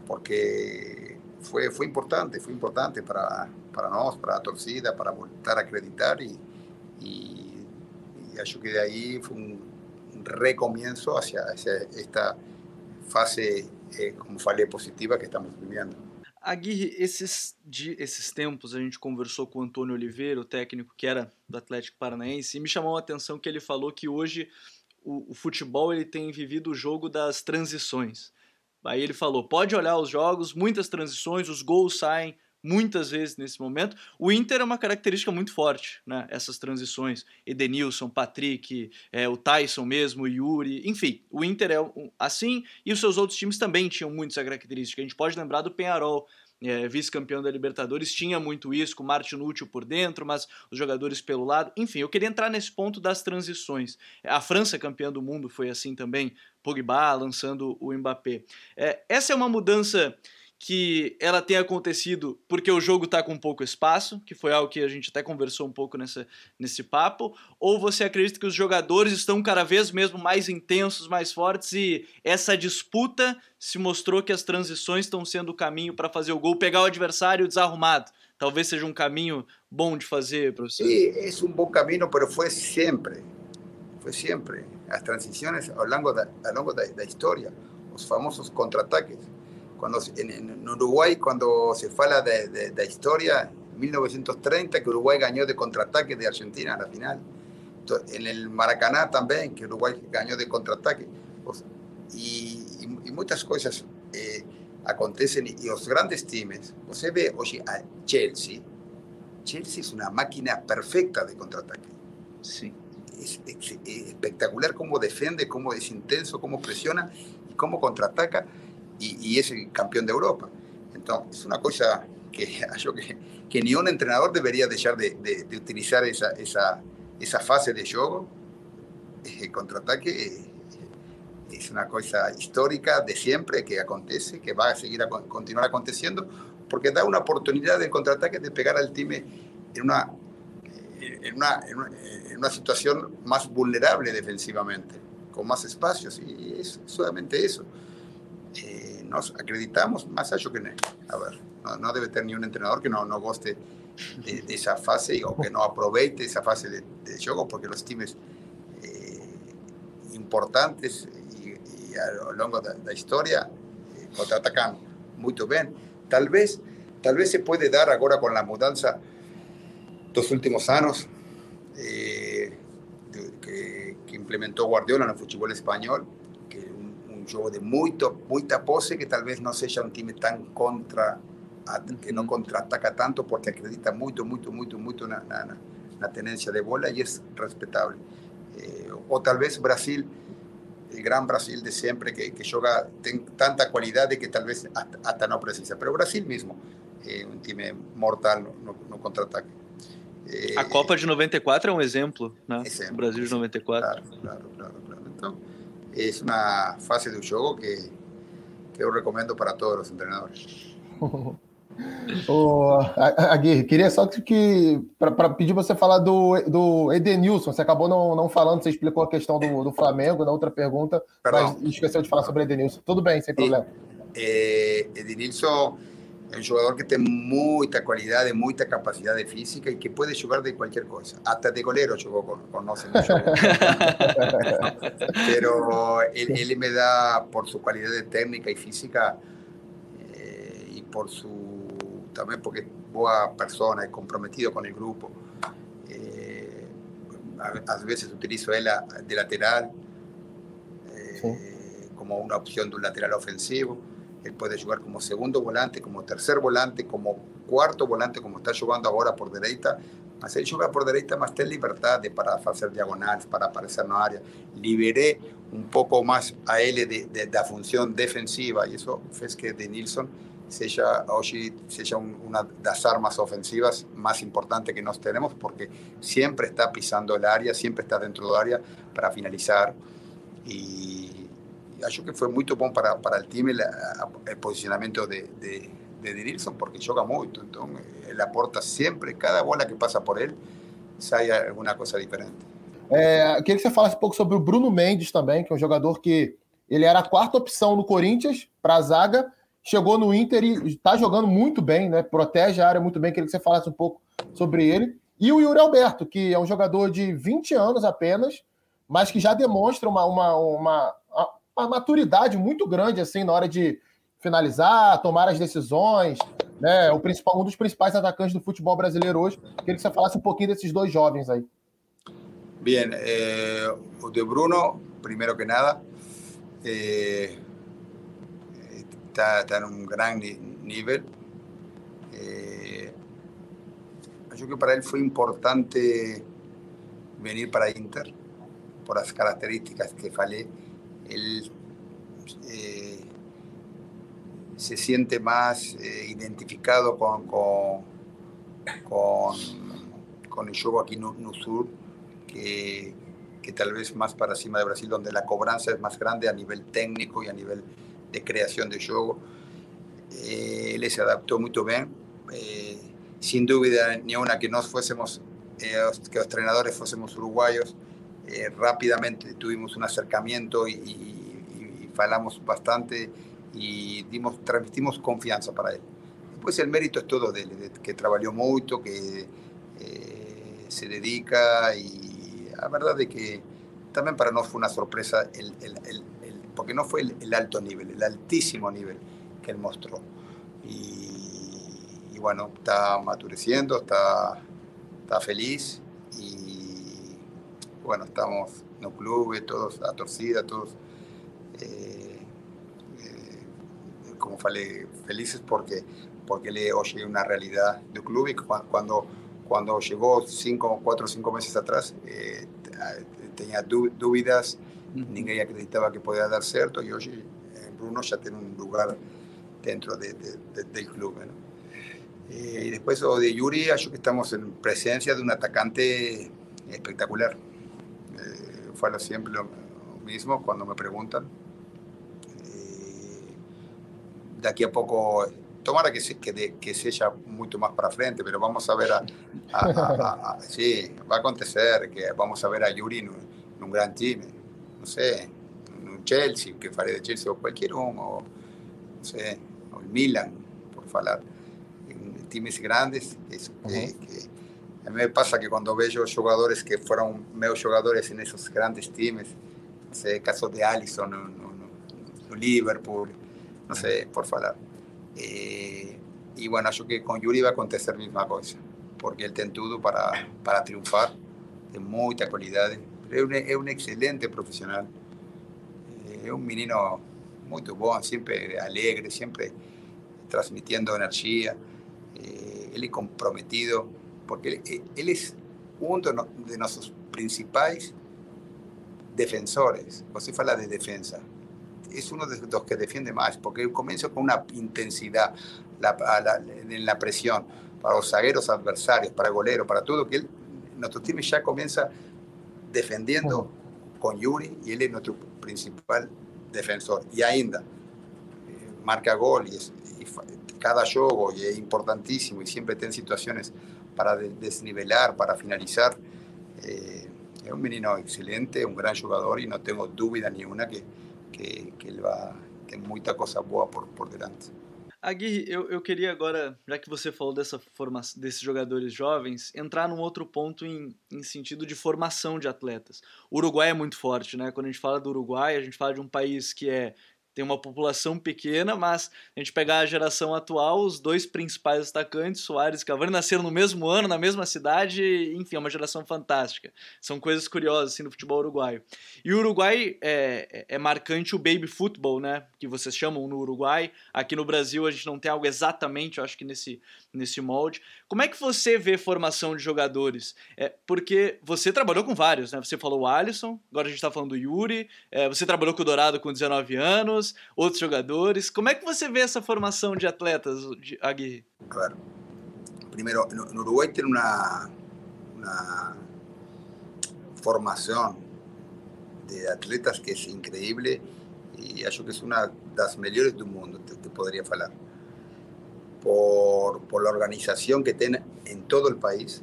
porque fue, fue importante, fue importante para, para nosotros, para la torcida, para volver a acreditar y, y, y que de ahí fue un, recomienzo hacia, esta fase, eh, como falei, positiva que estamos vivendo. Aguirre, esses, esses tempos a gente conversou com o Antônio Oliveira, o técnico que era do Atlético Paranaense, e me chamou a atenção que ele falou que hoje o, o futebol ele tem vivido o jogo das transições. Aí ele falou: pode olhar os jogos, muitas transições, os gols saem muitas vezes nesse momento. O Inter é uma característica muito forte, né? Essas transições, Edenilson, Patrick, é, o Tyson mesmo, o Yuri, enfim, o Inter é assim e os seus outros times também tinham muito essa característica. A gente pode lembrar do Penharol, é, vice-campeão da Libertadores, tinha muito isso, com o Martin Útil por dentro, mas os jogadores pelo lado. Enfim, eu queria entrar nesse ponto das transições. A França, campeã do mundo, foi assim também, Pogba lançando o Mbappé. É, essa é uma mudança que ela tenha acontecido porque o jogo está com pouco espaço, que foi algo que a gente até conversou um pouco nessa, nesse papo, ou você acredita que os jogadores estão cada vez mesmo mais intensos, mais fortes e essa disputa se mostrou que as transições estão sendo o caminho para fazer o gol, pegar o adversário desarrumado? Talvez seja um caminho bom de fazer, professor. Sí, es un buen camino, pero fue siempre, fue siempre. Las transiciones a lo largo de, a lo largo de la historia, los famosos contraataques. Cuando, en, en, Uruguay, cuando se fala de, de, de, historia, 1930, que Uruguay ganó de contraataque de Argentina a la final. En el Maracaná también, que Uruguay ganó de contraataque. Y, y, y, muchas cosas eh, acontecen. Y los grandes teams, usted ve hoy a Chelsea, Chelsea es una máquina perfecta de contraataque. Sí. Es, es, es, espectacular cómo defiende, cómo es intenso, cómo presiona y cómo contraataca y, y, es el campeón de Europa. Entonces, es una cosa que yo que, que ni un entrenador debería dejar de, de, de utilizar esa, esa, esa, fase de juego. El contraataque es una cosa histórica de siempre que acontece, que va a seguir a continuar aconteciendo, porque da una oportunidad de contraataque de pegar al time en una, en una, en una, en una situación más vulnerable defensivamente, con más espacios, y es solamente eso. Eh, nos acreditamos más allá que a ver, no, no, debe tener ni un entrenador que no, no goste de, de, esa fase o que no aproveche esa fase de, de juego, porque los times eh, importantes y, y, a lo largo de la historia eh, contraatacan muy bien. Tal vez, tal vez se puede dar ahora con la mudanza dos últimos años eh, que, que, implementó Guardiola en el fútbol español, un juego de mucho, mucha pose que tal vez no sea un time tan contra, que no contraataca tanto porque acredita mucho, mucho, mucho, mucho una, una, una tenencia de bola y es respetable. Eh, o tal vez Brasil el gran Brasil de siempre que, que juega ten tanta cualidad de que tal vez hasta, hasta no precisa. Pero Brasil mismo, eh, un time mortal no, no, no contra-ataque. Eh, a Copa de 94 é um exemplo, né? Exemplo, o Brasil de 94. Claro, claro, claro, claro. Então, é uma fase do jogo que, que eu recomendo para todos os treinadores. Ô, Aguirre, queria só que, que para pedir você falar do, do Edenilson. Você acabou não, não falando, você explicou a questão do, do Flamengo na outra pergunta, Perdão. mas esqueceu de falar sobre Edenilson. Tudo bem, sem problema. Eh, Edenilson é um jogador que tem muita qualidade, muita capacidade física e que pode jogar de qualquer coisa. Até de com nós no jogo. Pero ele me dá, por sua qualidade técnica e física, eh, e por su también porque es buena persona, es comprometido con el grupo. Eh, a, a, veces utilizo él de lateral eh, sí. como una opción de un lateral ofensivo. Él puede jugar como segundo volante, como tercer volante, como cuarto volante, como está jugando ahora por derecha. Mas él juega por derecha, más ten libertad de, para hacer diagonales, para aparecer en la área. Liberé un poco más a él de, de, de la función defensiva y eso fue que de Nilsson seja hoje seja uma das armas ofensivas mais importantes que nós temos, porque sempre está pisando o área, sempre está dentro do área para finalizar. E acho que foi muito bom para, para o time o posicionamento de, de, de porque joga muito. Então, ele aporta sempre, cada bola que passa por ele, sai alguma coisa diferente. É, queria que você falasse um pouco sobre o Bruno Mendes também, que é um jogador que ele era a quarta opção no Corinthians para a zaga, chegou no Inter e está jogando muito bem, né? Protege a área muito bem. Queria que você falasse um pouco sobre ele. E o Yuri Alberto, que é um jogador de 20 anos apenas, mas que já demonstra uma, uma, uma, uma maturidade muito grande assim na hora de finalizar, tomar as decisões, né? O principal, um dos principais atacantes do futebol brasileiro hoje. Queria que você falasse um pouquinho desses dois jovens aí. Bien, eh, o de Bruno, primero que nada, eh, está, está en un gran nivel. Eh, creo que para él fue importante venir para Inter por las características que falé. Él eh, se siente más eh, identificado con, con, con, el juego aquí en no sur que, que tal vez más para cima de Brasil, donde la cobranza es más grande a nivel técnico y a nivel de creación de juego. Eh, él se adaptó muy bien. Eh, sin duda ni una que nos fuésemos, que los entrenadores fuésemos uruguayos, eh, rápidamente tuvimos un acercamiento y, y, falamos bastante y dimos, transmitimos confianza para él. Después el mérito es todo de él, que trabajó mucho, que se dedica y la verdad de que también para nosotros fue una sorpresa, el, el, el, porque no fue el, alto nivel, el altísimo nivel que él mostró. Y, bueno, está matureciendo, está, está feliz y bueno, estamos en el club, todos a torcida, todos eh, eh, como falei, felices porque porque le oye una realidad del club y cuando cuando llegó cinco, cuatro o cinco meses atrás, eh, tenía dudas, ninguém acreditaba que podía dar cierto y hoy eh, Bruno ya tiene un lugar dentro de, del club. Eh, y después lo de Yuri, yo que estamos en presencia de un atacante espectacular. Eh, fue siempre lo mismo cuando me preguntan. de aquí a poco tomara que, se, que, de, que sea mucho más para frente, pero vamos a ver a, a, a, a sí, va a acontecer que vamos a ver a Yuri en un, en un gran team, no sé, un Chelsea, que faré de Chelsea o cualquier uno, o, no sé, o el Milan, por falar, en times grandes, uh -huh. que, que, a mí me pasa que cuando veo jugadores que fueron meus jugadores en esos grandes teams, no sé, caso de Allison, no, Liverpool, no sé, por falar. Eh, y bueno, yo que con Yuri va a acontecer la misma cosa, porque él tiene todo para, para triunfar, de mucha calidad. Es un, es un excelente profesional, eh, es un menino muy bueno, siempre alegre, siempre transmitiendo energía. Eh, él es comprometido, porque él, él es uno de nuestros principales defensores. Você fala de defensa es uno de los que defiende más, porque comienza con una intensidad la, la, en la presión para los zagueros adversarios, para el golero, para todo, que él, nuestro team ya comienza defendiendo con Yuri y él es nuestro principal defensor. Y ainda, eh, marca gol y, es, y, cada juego y es importantísimo y siempre tiene situaciones para de, desnivelar, para finalizar. Eh, es un menino excelente, un gran jugador y no tengo duda ni una que que, que ele vai ter muita coisa boa por, por delante. Agui, eu, eu queria agora, já que você falou dessa formação, desses jogadores jovens, entrar num outro ponto em, em sentido de formação de atletas. O Uruguai é muito forte, né? Quando a gente fala do Uruguai, a gente fala de um país que é tem uma população pequena, mas a gente pegar a geração atual, os dois principais destacantes, Soares e Cavani, nasceram no mesmo ano, na mesma cidade, enfim, é uma geração fantástica. São coisas curiosas assim no futebol uruguaio. E o Uruguai é, é, é marcante o baby football, né, que vocês chamam no Uruguai. Aqui no Brasil a gente não tem algo exatamente, eu acho que nesse, nesse molde. Como é que você vê formação de jogadores? É, porque você trabalhou com vários, né? Você falou o Alisson, agora a gente está falando do Yuri, é, você trabalhou com o Dourado com 19 anos, outros jogadores. Como é que você vê essa formação de atletas, Aguirre? Claro. Primeiro, no, Uruguai tem uma, uma formação de atletas que é increíble e acho que é uma das melhores do mundo, te, te poderia falar. Por, por la organización que tiene en todo el país,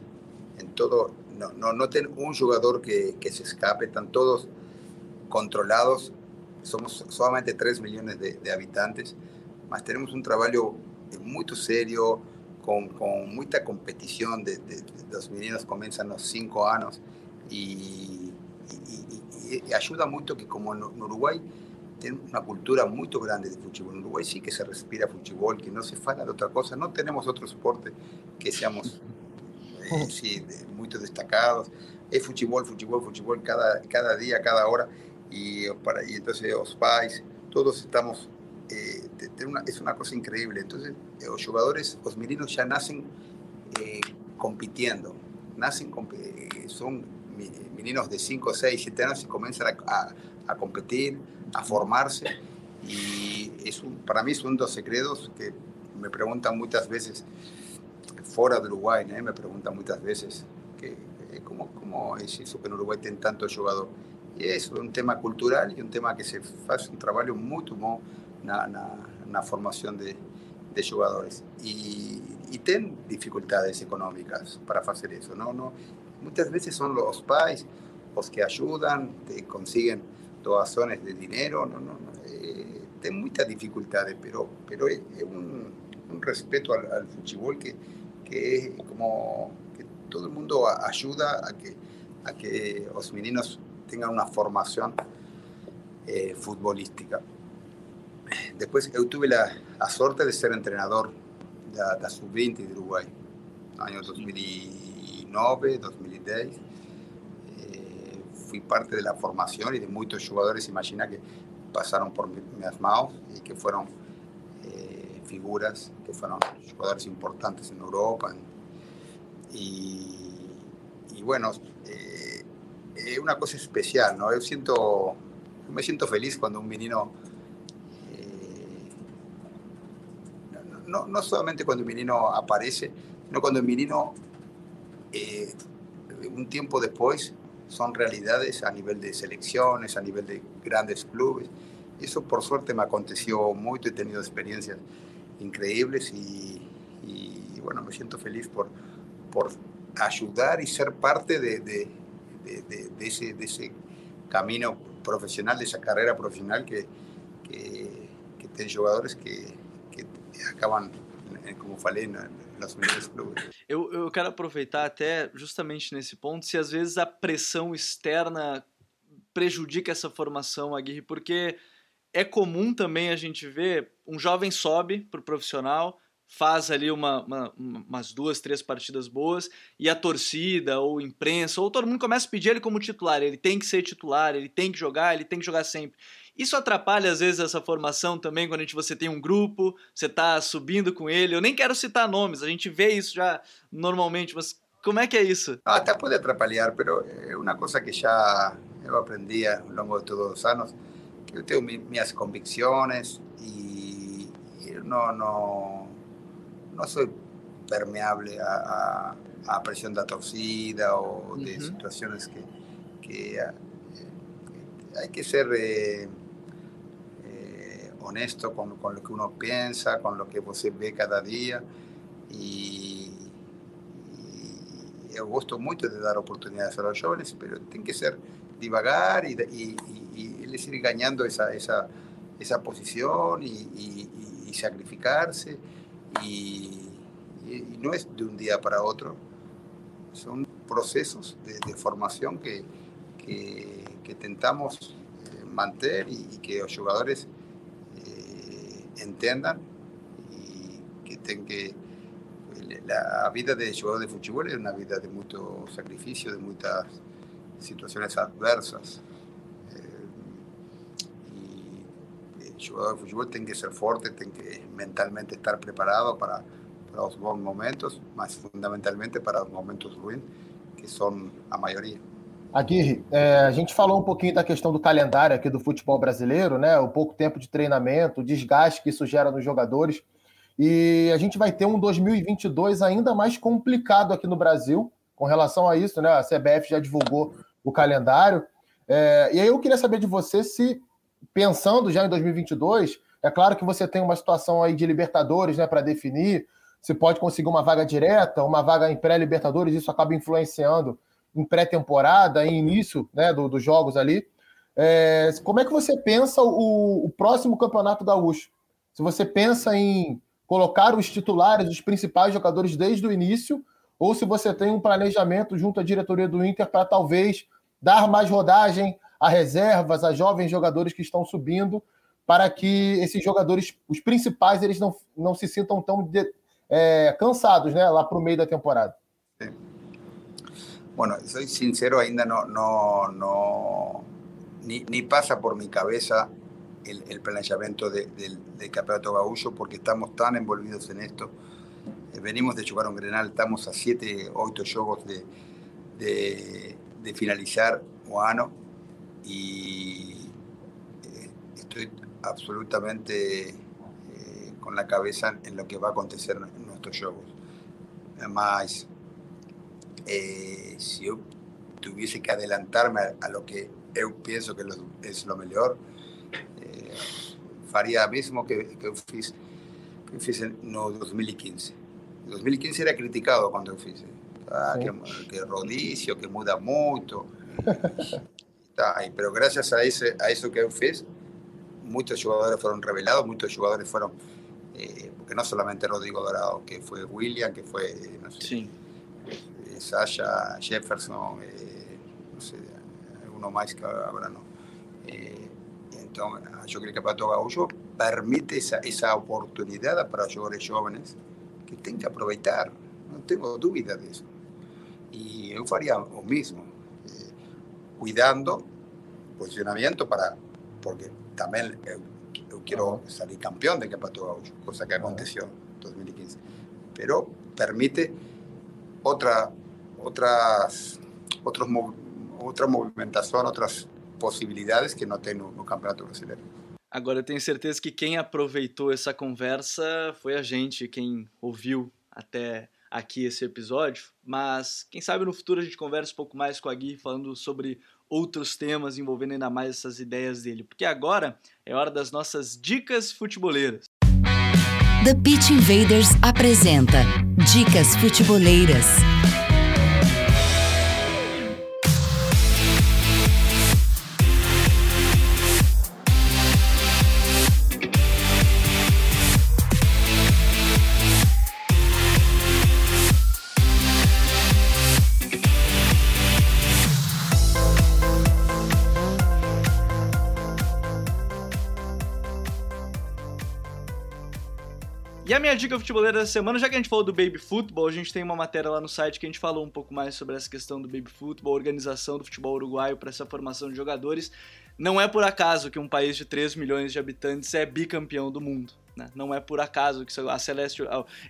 en todo, no, no, no tiene un jugador que, que, se escape, están todos controlados, somos solamente 3 millones de, de habitantes, mas tenemos un trabajo muy serio, con, con mucha competición, de, de, los meninos comienzan los 5 años y, y, y, y, ayuda mucho que como en Uruguay tiene una cultura muy grande de fútbol. En Uruguay sí que se respira fútbol, que no se fala de otra cosa. No tenemos otro deporte que seamos eh, sí, de, muy destacados. Es fútbol, fútbol, fútbol cada, cada día, cada hora. Y, para, y entonces los pais, todos estamos... Eh, una, es una cosa increíble. Entonces eh, los jugadores, los meninos ya nacen eh, compitiendo. Nacen, eh, son meninos de 5, 6, 7 años y comienzan a, a, a competir, a formarse y es un, para mí son dos secretos que me preguntan muchas veces fuera de Uruguay, ¿eh? me preguntan muchas veces que, eh, ¿cómo, ¿cómo, es eso que en Uruguay tienen tanto jugador. Y es un tema cultural y un tema que se hace un trabajo muy en la formación de, de jugadores. Y, y tienen dificultades económicas para hacer eso. ¿no? No, muchas veces son los pais los que ayudan, te consiguen donaciones de dinero, no, no, no eh, tienen muchas dificultades, pero, pero es, un, un, respeto al, al fútbol que, que es como que todo el mundo ayuda a que, a que los meninos tengan una formación eh, futbolística. Después yo tuve la, la suerte de ser entrenador da, da Sub-20 de Uruguai, no año 2009, 2010. Eh, fui parte de la formación y de muchos jugadores, imagina que pasaron por mis manos y que fueron eh, figuras, que fueron jugadores importantes en Europa. Y, y bueno, eh, es una cosa especial, ¿no? Yo siento, me siento feliz cuando un menino no, no, solamente cuando el menino aparece, sino cuando el menino, eh, un tiempo después, son realidades a nivel de selecciones, a nivel de grandes clubes. Y eso por suerte me aconteció mucho, he tenido experiencias increíbles y, bueno, me siento feliz por, por ayudar y ser parte de, de, de, de ese, ese, camino profesional, de esa carrera profesional que, que, que jugadores que, acabam, como falei, nas melhores clubes. Eu, eu quero aproveitar até justamente nesse ponto, se às vezes a pressão externa prejudica essa formação, Aguirre, porque é comum também a gente ver um jovem sobe para o profissional, faz ali uma, uma, umas duas, três partidas boas e a torcida ou imprensa ou todo mundo começa a pedir ele como titular. Ele tem que ser titular, ele tem que jogar, ele tem que jogar sempre. Isso atrapalha às vezes essa formação também quando a gente, você tem um grupo, você está subindo com ele. Eu nem quero citar nomes, a gente vê isso já normalmente, mas como é que é isso? Ah, até pode atrapalhar, mas é uma coisa que já eu aprendi ao longo de todos os anos, que eu tenho minhas convicções e eu não, não no soy permeable a, a, a presión de la torcida o de uh -huh. situaciones que, que, eh, hay que ser eh, eh, honesto con, con, lo que uno piensa, con lo que usted ve cada día. Y, y yo gusto mucho de dar oportunidades a los jóvenes, pero tiene que ser divagar y, y, y, les ir ganando esa, esa, esa posición y sacrificarse. Y, no es de un día para otro, son procesos de, formación que, que, que tentamos eh, mantener y, que los jugadores entendan y que tengan que la vida de jugador de fútbol es una vida de mucho sacrificio, de muchas situaciones adversas. Eh, y el jugador de fútbol tiene que ser fuerte, tiene que mentalmente estar preparado para, para os bons momentos, mas fundamentalmente para os momentos ruins, que são a maioria. Aguirre, é, a gente falou um pouquinho da questão do calendário aqui do futebol brasileiro, né? O pouco tempo de treinamento, o desgaste que isso gera nos jogadores. E a gente vai ter um 2022 ainda mais complicado aqui no Brasil com relação a isso, né? A CBF já divulgou o calendário. É, e aí eu queria saber de você se, pensando já em 2022, é claro que você tem uma situação aí de Libertadores, né, para definir, você pode conseguir uma vaga direta, uma vaga em pré-Libertadores, isso acaba influenciando em pré-temporada, em início né, do, dos jogos ali. É, como é que você pensa o, o, próximo Campeonato Gaúcho? Se você pensa em colocar os titulares, os principais jogadores desde o início, ou se você tem um planejamento junto à diretoria do Inter para talvez dar mais rodagem a reservas, a jovens jogadores que estão subindo, para que esses jogadores, os principais, eles não, não se sintam tão de, é, cansados, né, lá para o meio da temporada. Sí. Bueno, soy sincero, ainda no, no, no ni, pasa por mi cabeza el, el planeamiento de, del, del Campeonato Gaúcho porque estamos tan envolvidos en esto. Eh, venimos de jugar un Grenal, estamos a 7, 8 juegos de, finalizar o ano y eh, estoy absolutamente con la cabeza en lo que va a acontecer en nuestros juegos. Además, eh, si yo tuviese que adelantarme a, a, lo que yo pienso que lo, es lo mejor, eh, faría mismo que, que, fiz, Eu fiz no 2015. 2015 era criticado quando eu fiz. Ah, que, que rodízio, que muda muito. tá aí, mas graças a, esse, a isso que eu fiz, muitos jogadores foram revelados, muitos jogadores foram. Eh, porque não somente Rodrigo Dorado, que foi William, que foi. Não sei, Sim. Eh, Sasha, Jefferson, eh, não sei, alguno mais que agora não. Eh, eu creio que o Pato Gaúcho permite essa, essa oportunidade para os jovens que tem que aproveitar, não tenho dúvida disso. E eu faria o mesmo, eh, cuidando posicionamento para, porque também eu, eu quero salir campeão de Campeonato Gaúcho, coisa que aconteceu em 2015. Pero permite outra, outras, outros, mov- outra movimentação, outras possibilidades que não tem no, no Campeonato Brasileiro. Agora eu tenho certeza que quem aproveitou essa conversa foi a gente, quem ouviu até aqui esse episódio. Mas quem sabe no futuro a gente conversa um pouco mais com a Gui falando sobre outros temas envolvendo ainda mais essas ideias dele. Porque agora é hora das nossas dicas futeboleiras. The Pitch Invaders apresenta Dicas Futeboleiras. Minha dica futeboleira da semana, já que a gente falou do baby futebol, a gente tem uma matéria lá no site que a gente falou um pouco mais sobre essa questão do baby futebol, organização do futebol uruguaio para essa formação de jogadores. Não é por acaso que um país de 3 milhões de habitantes é bicampeão do mundo. Né? Não é por acaso que a Celeste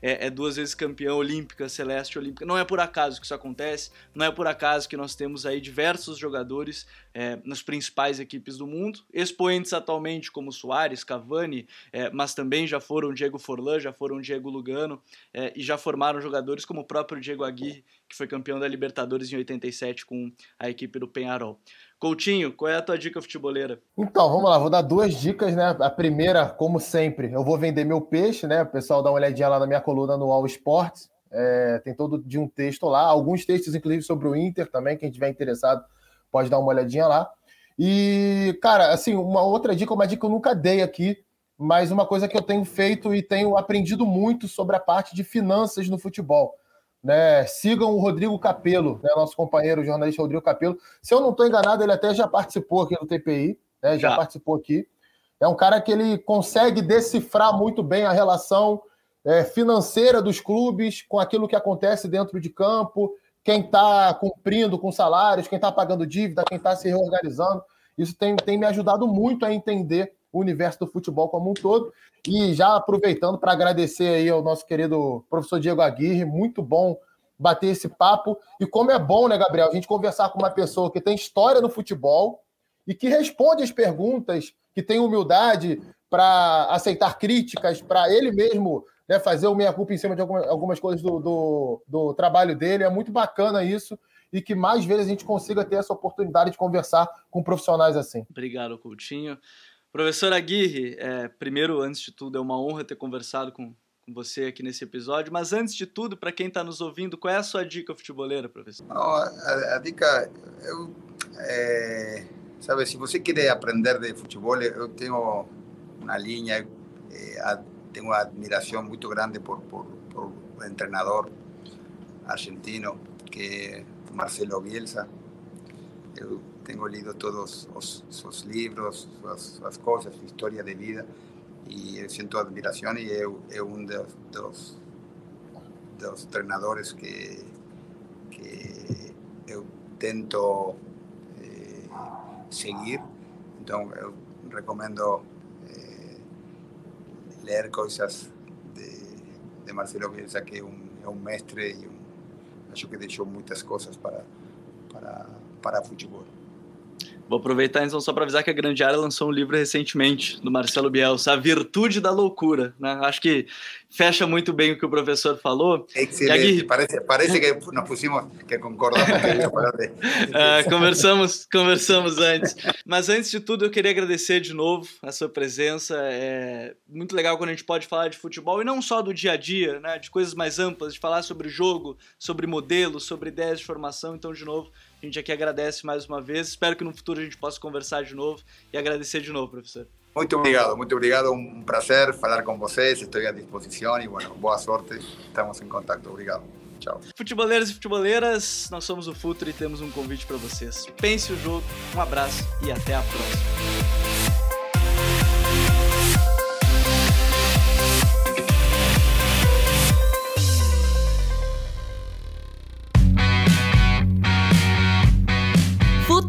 é, é, duas vezes campeã olímpica, Celeste olímpica. Não é por acaso que isso acontece. Não é por acaso que nós temos aí diversos jogadores é, nas principais equipes do mundo. Expoentes atualmente como Soares, Cavani, é, mas também já foram Diego Forlan, já foram Diego Lugano é, e já formaram jogadores como o próprio Diego Aguirre, que foi campeão da Libertadores em 87 com a equipe do Penharol. Coutinho, qual é a tua dica futeboleira? Então, vamos lá, vou dar duas dicas, né? A primeira, como sempre, eu vou vender meu peixe, né? O pessoal dá uma olhadinha lá na minha coluna no All Sports. É, tem todo de um texto lá, alguns textos, inclusive, sobre o Inter também. Quem tiver interessado pode dar uma olhadinha lá. E, cara, assim, uma outra dica, uma dica que eu nunca dei aqui, mas uma coisa que eu tenho feito e tenho aprendido muito sobre a parte de finanças no futebol. Né, sigam o Rodrigo Capelo, né, nosso companheiro jornalista Rodrigo Capelo. Se eu não estou enganado, ele até já participou aqui do TPI, né, já, já participou aqui. É um cara que ele consegue decifrar muito bem a relação é, financeira dos clubes com aquilo que acontece dentro de campo, quem está cumprindo com salários, quem está pagando dívida, quem está se reorganizando. Isso tem, tem me ajudado muito a entender o universo do futebol como um todo. E já aproveitando para agradecer aí ao nosso querido professor Diego Aguirre, muito bom bater esse papo. E como é bom, né, Gabriel, a gente conversar com uma pessoa que tem história no futebol e que responde as perguntas, que tem humildade para aceitar críticas, para ele mesmo né, fazer o meia-culpa em cima de algumas, coisas do, do, do trabalho dele. É muito bacana isso e que mais vezes a gente consiga ter essa oportunidade de conversar com profissionais assim. Obrigado, Coutinho. Professor Aguirre, é, primeiro, antes de tudo, é uma honra ter conversado com, com você aqui nesse episódio, mas antes de tudo, para quem está nos ouvindo, qual é a sua dica futeboleira, professor? Não, a, a, dica, eu, é, sabe, se você quer aprender de futebol, eu tenho uma linha, é, tenho uma admiração muito grande por, por, por um treinador argentino, que é Marcelo Bielsa. Eu tenho lido todos os, os livros, as, as coisas, história de vida, e eu sinto admiração e é, é um dos, dos, dos treinadores que, que tento eh, seguir. Então, eu recomendo eh, ler coisas de, de Marcelo Bielsa, que é um, é um mestre e um, acho que deixou muitas coisas para, para, para futebol. Vou aproveitar então só para avisar que a Grande Área lançou um livro recentemente do Marcelo Bielsa, A Virtude da Loucura. Né? Acho que fecha muito bem o que o professor falou. Excelente, parece, parece que nos pusimos, que concordamos. uh, conversamos, conversamos antes. Mas antes de tudo, eu queria agradecer de novo a sua presença. É muito legal quando a gente pode falar de futebol e não só do dia a dia, né? de coisas mais amplas, de falar sobre jogo, sobre modelos, sobre ideias de formação. Então, de novo, a gente aqui agradece mais uma vez. Espero que no futuro a gente possa conversar de novo e agradecer de novo, professor. Muito obrigado, muito obrigado. Um prazer falar com vocês. Estou à disposição e, bueno, boa sorte. Estamos em contato. Obrigado. Tchau. Futeboleiros e futeboleiras, nós somos o Futuro e temos um convite para vocês. Pense o jogo, um abraço e até a próxima.